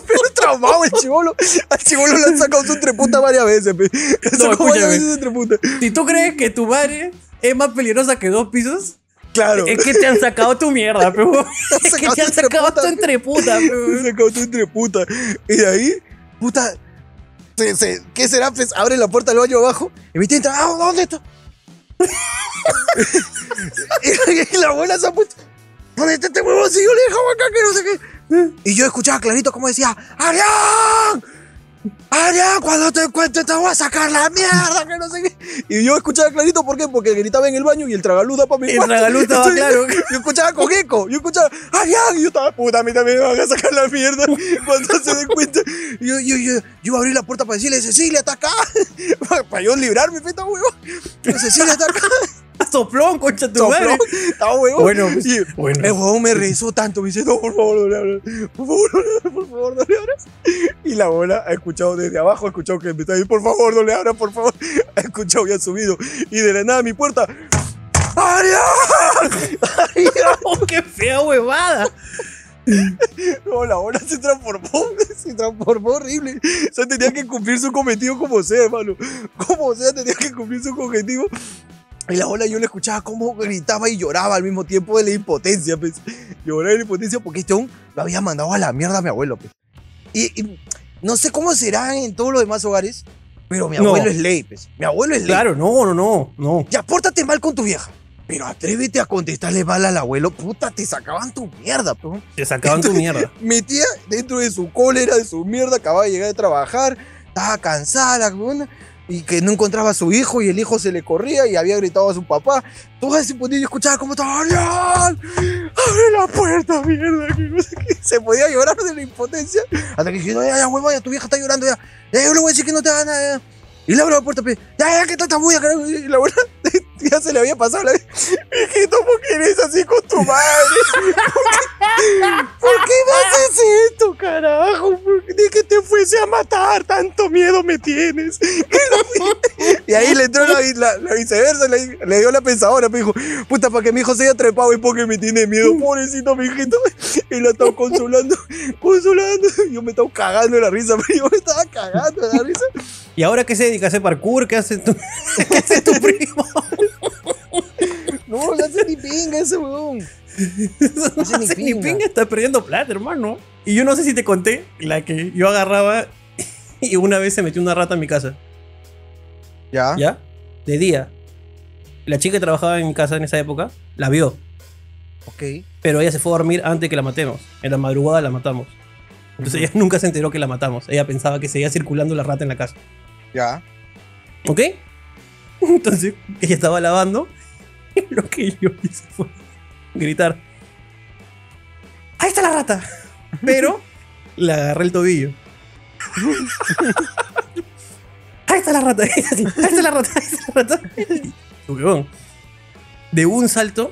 Pero traumado el chivolo. Al chivolo le han sacado su entreputa varias veces, pe. Le han No, sacado varias escúchame. veces su entreputa. Si tú crees que tu madre es más peligrosa que dos pisos, Claro. es que te han sacado tu mierda, pero *laughs* es que te han tu sacado tu entreputa, pe. han sacado su entreputa. Y de ahí, puta. Se, se- ¿Qué será? Pues abre la puerta del baño abajo. Y me entra, ah, ¿dónde está? *laughs* y la abuela se ha puesto. ¿Dónde está este huevón? Si yo le dejaba acá que no sé qué. Y yo escuchaba clarito como decía, ¡Arián! ¡Arián! Cuando te encuentre te voy a sacar la mierda, que no sé qué. Y yo escuchaba clarito, ¿por qué? Porque gritaba en el baño y el tragaluz da para mi El tragaluz estaba claro. Yo escuchaba con eco, yo escuchaba, ¡Arián! Y yo estaba, puta, a mí también me van a sacar la mierda. Cuando se den cuenta, yo, yo, yo, yo abrí la puerta para decirle, Cecilia, está acá. *laughs* para yo librarme, feta huevo. Cecilia está acá. Soplón, concha tu madre. Estaba huevo. Bueno, pues, Y bueno. El huevón me rezó tanto, me dice, no, por favor, no le abras. Por favor, no le abras, por favor, no le abras. Y la abuela ha escuchado desde abajo, ha escuchado que me está diciendo, por favor, no le abras, por favor. *laughs* Ha escuchado y ha subido. Y de la nada mi puerta, ¡Arián! ¡Arián! Oh, qué fea huevada. No, la abuela se transformó, se transformó horrible. O sea, tenía que cumplir su cometido como sea, hermano. Como sea, tenía que cumplir su objetivo. Y la abuela yo le escuchaba cómo gritaba y lloraba al mismo tiempo de la impotencia, pues. Lloraba de la impotencia porque este hombre lo había mandado a la mierda a mi abuelo, pues. Y, y no sé cómo será en todos los demás hogares, pero mi No. abuelo es ley, pues. Mi abuelo es ley. Claro, no, no, no, no. Ya, pórtate mal con tu vieja. Pero atrévete a contestarle mal al abuelo, puta, te sacaban tu mierda, pues. Te sacaban tu mierda. *laughs* Mi tía, dentro de su cólera, de su mierda, acababa de llegar de trabajar, estaba cansada, la y que no encontraba a su hijo y el hijo se le corría y había gritado a su papá. Todo ese punto yo escuchaba como estaba, ¡Arián! ¡Abre la puerta, mierda! Qué. Se podía llorar de la impotencia. Hasta que dije, no, ya, ya, huevón, ya tu vieja está llorando ya. Ya, yo le voy a decir que no te haga nada. ya". Y le abro la puerta, pe, ya, ya, que tanta bulla, carajo. Y la abuela *laughs* ya se le había pasado la Hijito, ¿por qué eres así con tu madre? ¿Por qué me haces esto, carajo? Ni que te fuese a matar, tanto miedo me tienes. *laughs* Y ahí le entró la, la- la viceversa, le, le dio la pensadora, me dijo, puta, para que mi hijo se haya trepado y porque me tiene miedo, pobrecito mi hijito. Y la estaba consolando, *laughs* consolando. Yo me estaba cagando de la risa, pero yo me estaba cagando de la risa. ¿Y ahora qué se dedica a hacer parkour? ¿Qué hace tu, *laughs* ¿Qué hace tu primo? No, no hace ni pinga ese weón. No hace ni pinga, está perdiendo plata, hermano. Y yo no sé si te conté la que yo agarraba *laughs* y una vez se metió una rata en mi casa. Ya. ¿Ya? De día. La chica que trabajaba en mi casa en esa época la vio. Ok. Pero ella se fue a dormir antes de que la matemos. En la madrugada la matamos. Entonces ella *laughs* nunca se enteró que la matamos. Ella pensaba que seguía circulando la rata en la casa. Ya. ¿Ok? *laughs* Entonces ella estaba lavando. Y lo que yo hice fue gritar: ¡Ahí está la rata! Pero le agarré el tobillo. *laughs* *laughs* ¡Ahí está la rata! Ahí está la rata! Ahí está la rata! De un salto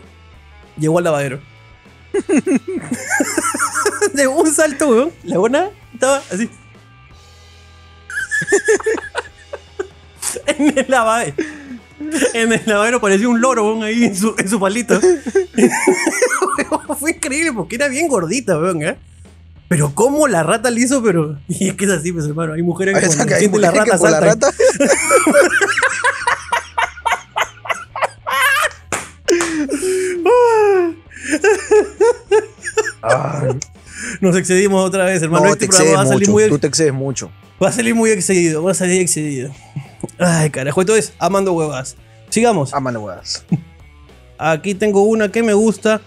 llegó al lavadero. *laughs* De un salto, weón. La buena estaba así. en el lavadero. En el lavadero parecía un loro, weón, ahí en su, en su palito. Fue increíble porque era bien gordita, weón, ¿eh? Pero cómo la rata le hizo, pero. *laughs* Y es que es así, pues hermano. Hay mujeres que cuando hay la mujeres que rata por la rata. Ay, *laughs* Nos excedimos otra vez, hermano. no, este te programa va a salir mucho. muy Tú te excedes mucho. Va a salir muy excedido, va a salir excedido. Ay, carajo. Entonces, amando huevas. Sigamos. Mano, weas. Aquí tengo una que me gusta.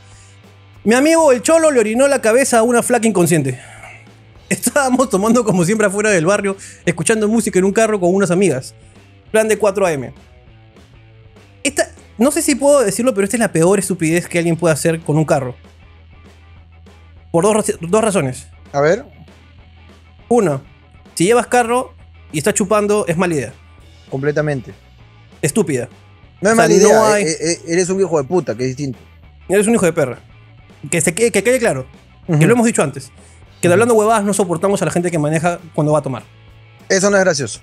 Mi amigo el Cholo le orinó la cabeza a una flaca inconsciente. *laughs* Estábamos tomando como siempre afuera del barrio, escuchando música en un carro con unas amigas. Plan de 4 AM. Esta, no sé si puedo decirlo, pero esta es la peor estupidez que alguien puede hacer con un carro. Por dos, dos razones. A ver. Uno, si llevas carro y estás chupando, es mala idea. Completamente. estúpida. No es O sea, mala idea, no hay- eh, eh, eres un hijo de puta, que es distinto. Eres un hijo de perra. Que, se quede, que quede claro. Que lo hemos dicho antes. Que de hablando huevadas no soportamos a la gente que maneja cuando va a tomar. Eso no es gracioso.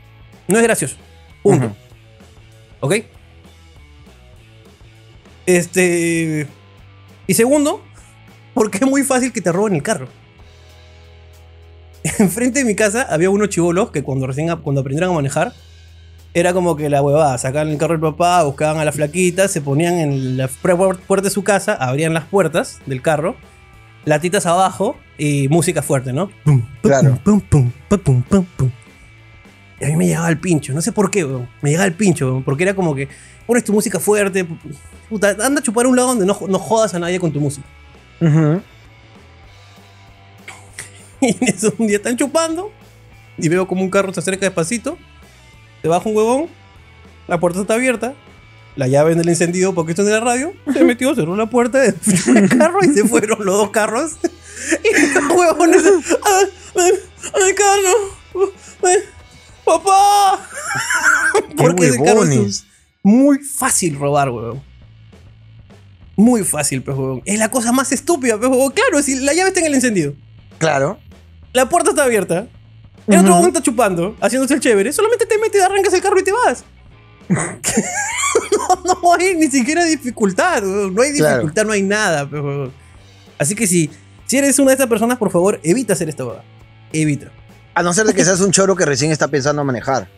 No es gracioso. Punto. Ujú. ¿Ok? Este. Y segundo, porque es muy fácil que te roben el carro. *laughs* Enfrente de mi casa había unos chivolos que cuando recién cuando aprendieron a manejar, era como que la huevada, sacaban el carro del papá, buscaban a la flaquita, se ponían en la pu- puerta de su casa, abrían las puertas del carro, latitas abajo y música fuerte, ¿no? Pum, pum, Claro. pum, pum, pum, pum, pum, pum. Y a mí me llegaba el pincho, no sé por qué, weón. Me llegaba el pincho, weón, porque era como que pones tu música fuerte, puta, anda a chupar a un lado donde no, no jodas a nadie con tu música. *laughs* Y en eso un día están chupando y veo como un carro se acerca despacito, se baja un huevón, la puerta está abierta, la llave en el encendido porque esto es de la radio, se metió, cerró la puerta *laughs* del carro y se fueron los dos carros. *laughs* Y los huevones, ¡ay, ay, ay, ¡Papá! *laughs* Porque ese carro es muy fácil robar, huevón. Muy fácil, pues, huevón. Es la cosa más estúpida, pues, huevón. Claro, si la llave está en el encendido. Claro. La puerta está abierta. El otro huevón está chupando, haciéndose el chévere. Solamente te metes, arrancas el carro y te vas. *laughs* no, no hay ni siquiera dificultad. No hay Claro. dificultad, no hay nada. huevón. Así que si, si eres una de estas personas, por favor, evita hacer esta huevada. Evita. A no ser de que *laughs* seas un choro que recién está pensando a manejar. *laughs*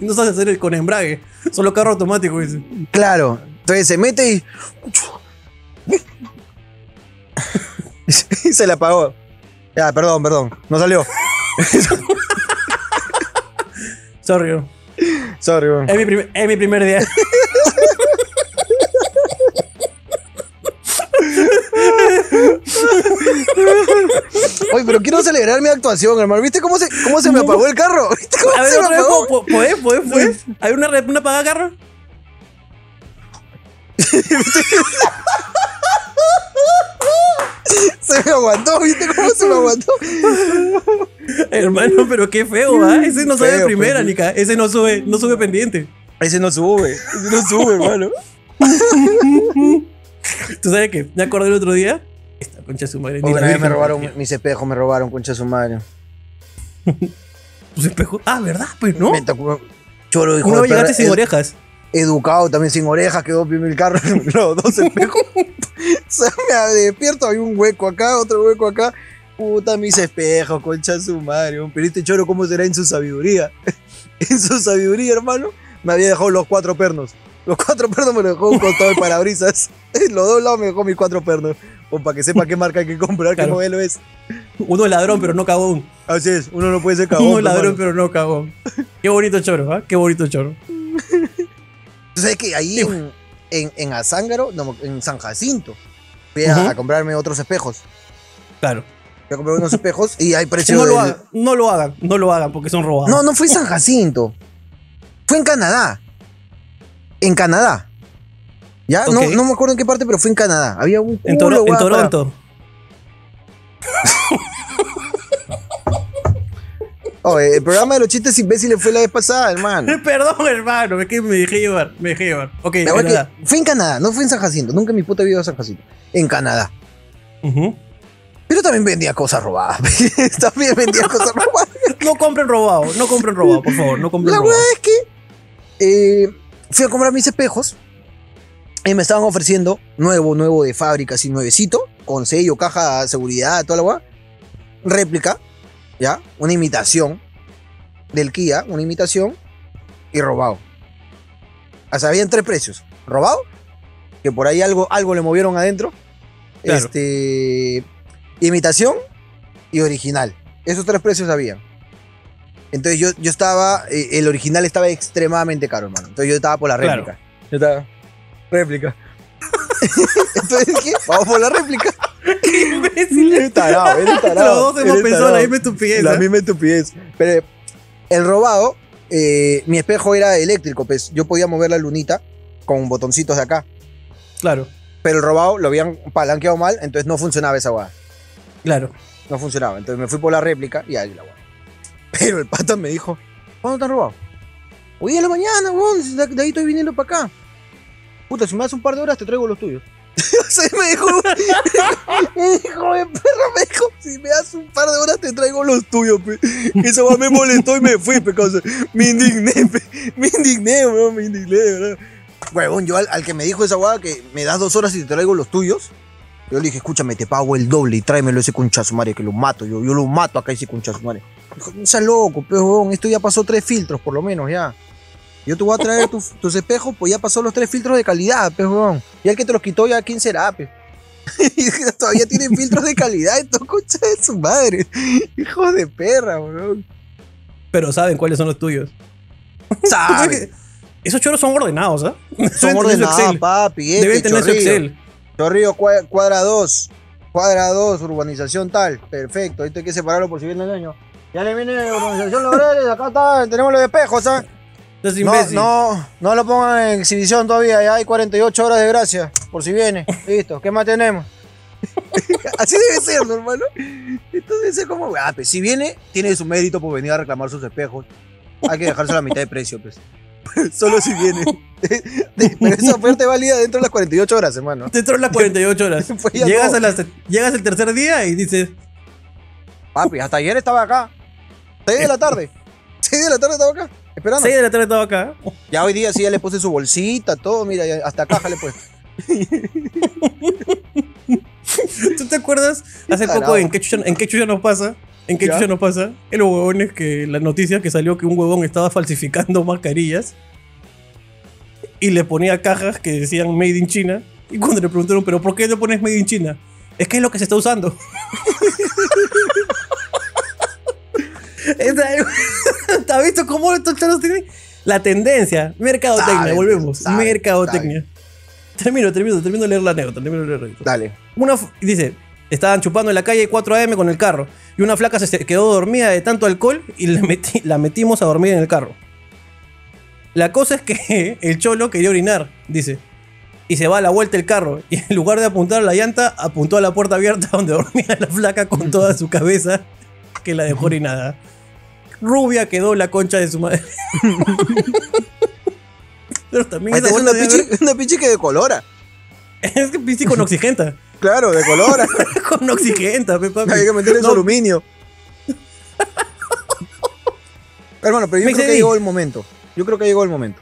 No sabes hacer el con embrague. Solo carro automático. dice. Claro. Entonces se mete y. y se le apagó. Ya, perdón, perdón. No salió. Sorry. huevón. Sorry, weón. Es mi, primer- es mi primer día. Oye, pero quiero celebrar mi actuación, hermano. ¿Viste cómo se, cómo se me apagó el carro? ¿Viste cómo A ver, se me otra vez, apagó? ¿po- po- ¿podés? ¿Podés? ¿Podés? ¿Hay una, re- una apagada carro? *laughs* Se me aguantó, ¿viste cómo se me aguantó? Hermano, pero qué feo, ¿ah? Ese no sube primera, pues. Nica. Ese no sube, no sube pendiente. Ese no sube, ese no sube, hermano. *laughs* ¿Tú sabes qué? Me acordé el otro día. Esta concha de su madre. la vez me robaron mis espejos, me robaron, concha de su madre. *laughs* Tus espejos. Ah, ¿verdad? Pues no. Me tocó choro, hijo Una de vez perra, llegaste sin ed- orejas. Educado, también sin orejas, quedó bien el carro, *laughs* los dos espejos. *laughs* sea, me despierto, hay un hueco acá, otro hueco acá. Puta, mis espejos, concha su madre. Pero este choro, ¿cómo será en su sabiduría? *laughs* en su sabiduría, hermano, me había dejado los cuatro pernos. Los cuatro pernos me los dejó un costado de parabrisas. *laughs* En los dos lados me dejó mis cuatro pernos. O para que sepa qué marca hay que comprar, Claro. qué modelo es. Uno es ladrón, pero no cagón. Así es, uno no puede ser cagón. Uno es ladrón, hermano. pero no cagón. Qué bonito choro, ¿ah? Qué bonito choro. Tú sabes que ahí en, en, en Azángaro, no, en San Jacinto, fui a, comprarme otros espejos. Claro. Fui a comprar unos espejos y hay precio No lo hagan, no lo hagan, no lo hagan porque son robados. No, no fue en San Jacinto. Fue en Canadá. En Canadá. ¿Ya? No, no me acuerdo en qué parte, pero fue en Canadá. Había un en, Toro- en weá, para- *laughs* El programa de los chistes imbéciles fue la vez pasada, hermano. *laughs* Perdón, hermano, es que me dejé llevar, me dejé llevar. Ok, La Canadá. fue en Canadá, no fue en San Jacinto. Nunca en mi puta vida a San Jacinto. En Canadá. Pero también vendía cosas robadas. *laughs* también vendía *laughs* cosas robadas. No compren robado, no compren robado, por favor, no compren La robado. verdad es que eh, fui a comprar mis espejos y me estaban ofreciendo nuevo, nuevo de fábrica, así nuevecito, con sello, caja, seguridad, toda la weá. Réplica, ¿ya? Una imitación del Kia, una imitación y robado. O sea, habían tres precios. Robado, que por ahí algo, algo le movieron adentro. Claro. Este. Imitación y original. Esos tres precios habían. Entonces yo, yo estaba. eh, el original estaba extremadamente caro, hermano. Entonces yo estaba por la Claro. réplica. Yo estaba. Réplica. *laughs* Entonces vamos por la réplica. Imbécil. Eres tarado, eres tarado. Los dos hemos pensado la misma estupidez. La ¿ah? misma estupidez. Pero el robado, eh, mi espejo era eléctrico, pues yo podía mover la lunita con botoncitos de acá. Claro, Pero el robado lo habían palanqueado mal, entonces no funcionaba esa guada. claro. No funcionaba. Entonces me fui por la réplica y ahí la guada. Pero el pata me dijo, ¿cuándo te han robado? Hoy en la mañana, weón, de, de ahí estoy viniendo para acá. Puta, si me das un par de horas te traigo los tuyos. *laughs* o sea, me dijo, *laughs* hijo de perro, me dijo, si me das un par de horas te traigo los tuyos, pe. Esa weá me molestó y me fui, pe. Me indigné, pe. Me indigné, weón, me indigné, ¿verdad? Huevón, yo al, al que me dijo esa weá que me das dos horas y te traigo los tuyos, yo le dije, escúchame, te pago el doble y tráemelo ese conchazo madre que lo mato. Yo, yo lo mato acá ese conchazo madre. Dijo, no seas loco, pe, huevón, esto ya pasó tres filtros por lo menos, ya. Yo te voy a traer tus, tus espejos, pues ya pasó los tres filtros de calidad, huevón. Y el que te los quitó ya, ¿quién será, pe? *laughs* Y *laughs* todavía tienen filtros de calidad, esto concha de su madre. *laughs* Hijos de perra, weón. Pero saben cuáles son los tuyos. ¿Sabe? Esos choros son ordenados, ¿ah? Son ordenados, papi. Este, Deben tener su. Excel. Chorrillo cua- cuadra 2. Cuadra 2, urbanización tal. Perfecto. Ahí hay que separarlo por si viene el año. Ya le viene urbanización Laureles, acá está, tenemos los espejos, ¿ah? Estás No, imbécil. no, no lo pongan en exhibición todavía, ya hay 48 horas de gracia, por si viene. *laughs* Listo, ¿qué más tenemos? *laughs* Así debe ser, ¿no, hermano. Esto debe ser como, ah, pues, si viene, tiene su mérito por venir a reclamar sus espejos. Hay que dejarse a la mitad de precio, pues. *laughs* Solo si viene. Pero esa oferta es válida dentro de las 48 horas, hermano. Te entran las 48 horas. Pues llegas, no. a las, llegas el tercer día y dices, Papi, hasta ayer estaba acá. 6 de la tarde. 6 de la tarde estaba acá, esperando. 6 de la tarde estaba acá. Ya hoy día sí ya le puse su bolsita, todo, mira, hasta caja le puesto. *laughs* ¿Tú te acuerdas hace poco en qué chucha, en qué chucha nos pasa? ¿En qué ¿Ya? chucha nos pasa? En los huevones que la noticia que salió que un huevón estaba falsificando *laughs* mascarillas y le ponía cajas que decían Made in China. Y cuando le preguntaron, ¿pero por qué le pones Made in China? Es que es lo que se está usando. *laughs* ¿Te *laughs* has visto cómo estos charos tienen la tendencia? Mercadotecnia, volvemos. Mercadotecnia. Termino, termino, termino de leer la anécdota, termino de leer la anécdota. Dale. Una, dice, estaban chupando en la calle 4 AM con el carro. Y una flaca se quedó dormida de tanto alcohol y metí- la metimos a dormir en el carro. La cosa es que *laughs* el cholo quería orinar, dice. Y se va a la vuelta el carro. Y en lugar de apuntar a la llanta, apuntó a la puerta abierta *laughs* donde dormía la flaca con toda su cabeza que la dejó orinada. Rubia quedó la concha de su madre. *laughs* Pero también esa está, es una pichi, una pichi que decolora. haber- *laughs* Es que pichi con oxigenta. Claro, decolora. *laughs* con oxigenta, pe, papi. Hay que meterle su No, aluminio. Hermano, pero yo Me creo que llegó el momento. Yo creo que llegó el momento.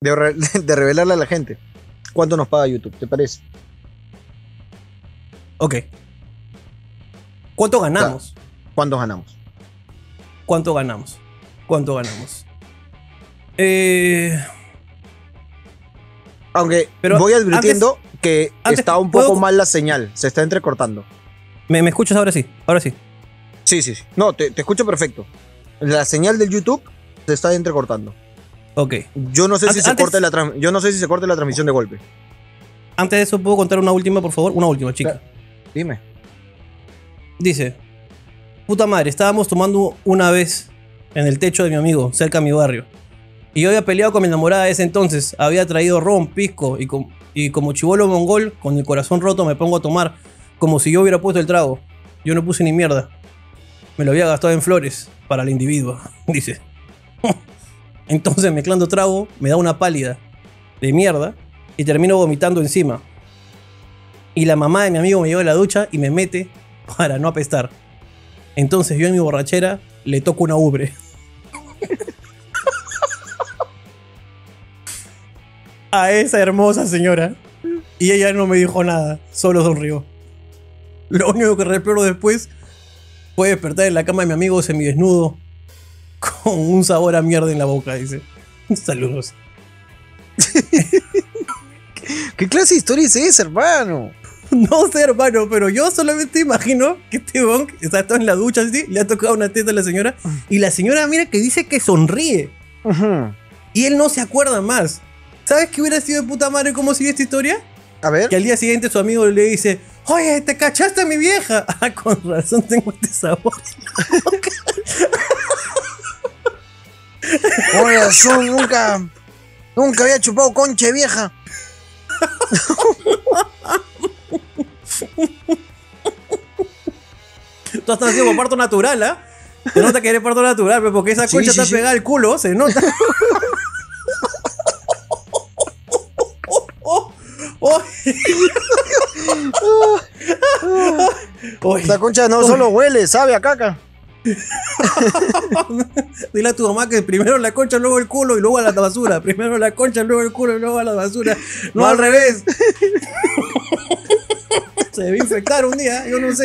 De, re- de revelarle a la gente cuánto nos paga YouTube, ¿te parece? Ok. ¿Cuánto ganamos? ¿Cuánto ganamos? ¿Cuánto ganamos? ¿Cuánto ganamos? Eh, Aunque Pero voy advirtiendo que antes, está un poco ¿puedo- mal la señal, se está entrecortando. ¿me, me escuchas ahora sí? Ahora sí. Sí, sí, sí. No, te, te escucho perfecto. La señal del YouTube se está entrecortando. Ok. Yo no sé si se corte la yo no sé si se corte la transmisión de golpe. Antes de eso, ¿puedo contar una última, por favor? Una última, chica. Dime. Dice: Puta madre, estábamos tomando una vez en el techo de mi amigo, cerca de mi barrio. Y yo había peleado con mi enamorada de ese entonces. Había traído ron, pisco. Y, com- y como chivolo mongol, con el corazón roto, me pongo a tomar. Como si yo hubiera puesto el trago. Yo no puse ni mierda. Me lo había gastado en flores para la individua. *laughs* Dice. *laughs* Entonces, mezclando trago, me da una pálida de mierda. Y termino vomitando encima. Y la mamá de mi amigo me lleva a la ducha y me mete para no apestar. Entonces yo en mi borrachera le toco una ubre. a esa hermosa señora. Y ella no me dijo nada, solo sonrió. Lo único que recuerdo después fue despertar en la cama de mi amigo semidesnudo con un sabor a mierda en la boca, dice. Saludos. ¿Qué clase de historia es esa, hermano? *laughs* No sé, hermano, pero yo solamente imagino que este bonk está todo en la ducha así, le ha tocado una teta a la señora y la señora mira que dice que sonríe y él no se acuerda más. ¿Sabes qué hubiera sido de puta madre cómo sigue esta historia? A ver. Que al día siguiente su amigo le dice, oye, ¿te cachaste a mi vieja? *laughs* Ah, con razón tengo este sabor. *laughs* Con razón, nunca. Nunca había chupado concha de vieja. Tú has nacido por parto natural, ¿ah? Se nota que eres parto natural, pero porque esa Sí, concha sí, está sí. pegada al culo, se nota. Esta concha no solo huele, sabe a caca. Dile a tu mamá que primero la concha, luego el culo y luego a la basura. Primero la concha, luego el culo y luego a la basura. No, No, al revés. Se debe infectar un día, yo no sé.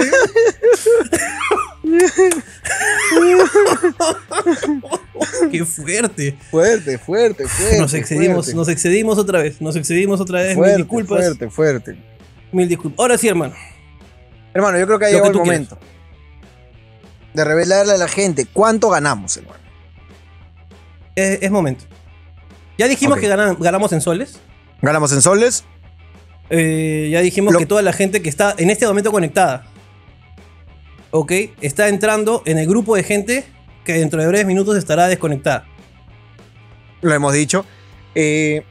Qué fuerte. Fuerte, fuerte, fuerte. Nos excedimos, fuerte. nos excedimos otra vez. Nos excedimos otra vez. Fuerte, mil disculpas. fuerte, fuerte. Mil disculpas. Ahora sí, hermano. Hermano, yo creo que ha llegado el momento de revelarle a la gente cuánto ganamos, hermano. Es, es momento. Ya dijimos que ganan- ganamos en soles. Ganamos en soles. Eh, ya dijimos Lo- que toda la gente que está en este momento conectada, ok, está entrando en el grupo de gente que dentro de breves minutos estará desconectada. Lo hemos dicho. Eh,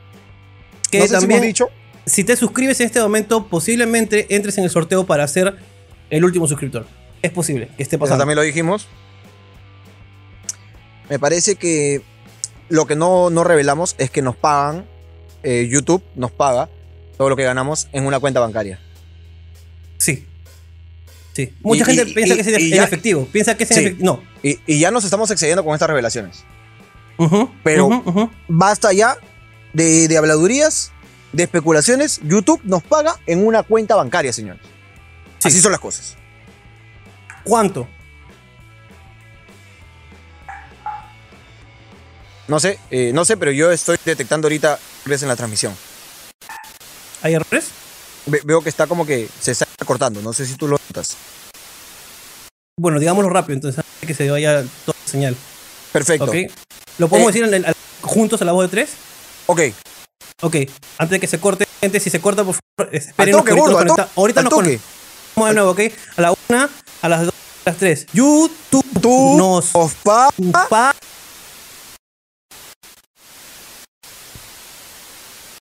Que no sé si también, dicho. si te suscribes en este momento, posiblemente entres en el sorteo para ser el último suscriptor. Es posible que esté Eso pasando. también lo dijimos. Me parece que lo que no, no revelamos es que nos pagan, eh, YouTube nos paga todo lo que ganamos en una cuenta bancaria. Sí. Sí. Mucha Y- gente y- piensa y- que es en, ya- efectivo. Piensa que es en Sí. efectivo. No. Y, ya nos estamos excediendo con estas revelaciones. Pero-. Basta ya de, de habladurías, de especulaciones. YouTube nos paga en una cuenta bancaria, señores. Sí. Así son las cosas. ¿Cuánto? No sé, eh, no sé, pero yo estoy detectando ahorita en la transmisión. ¿Hay errores? Ve- veo que está como que se está cortando. No sé si tú lo notas. Bueno, digámoslo rápido, entonces antes de que se vaya toda la señal. Perfecto. ¿Ok? ¿Lo podemos Eh, decir en el- al- juntos a la voz de tres? ok. Ok, antes de que se corte, gente, si se corta, por favor, esperen toque, al toque. Ahorita nos toque. conectamos de nuevo, ¿ok? A la una, a las dos, a las tres. YouTube Tú nos paga paga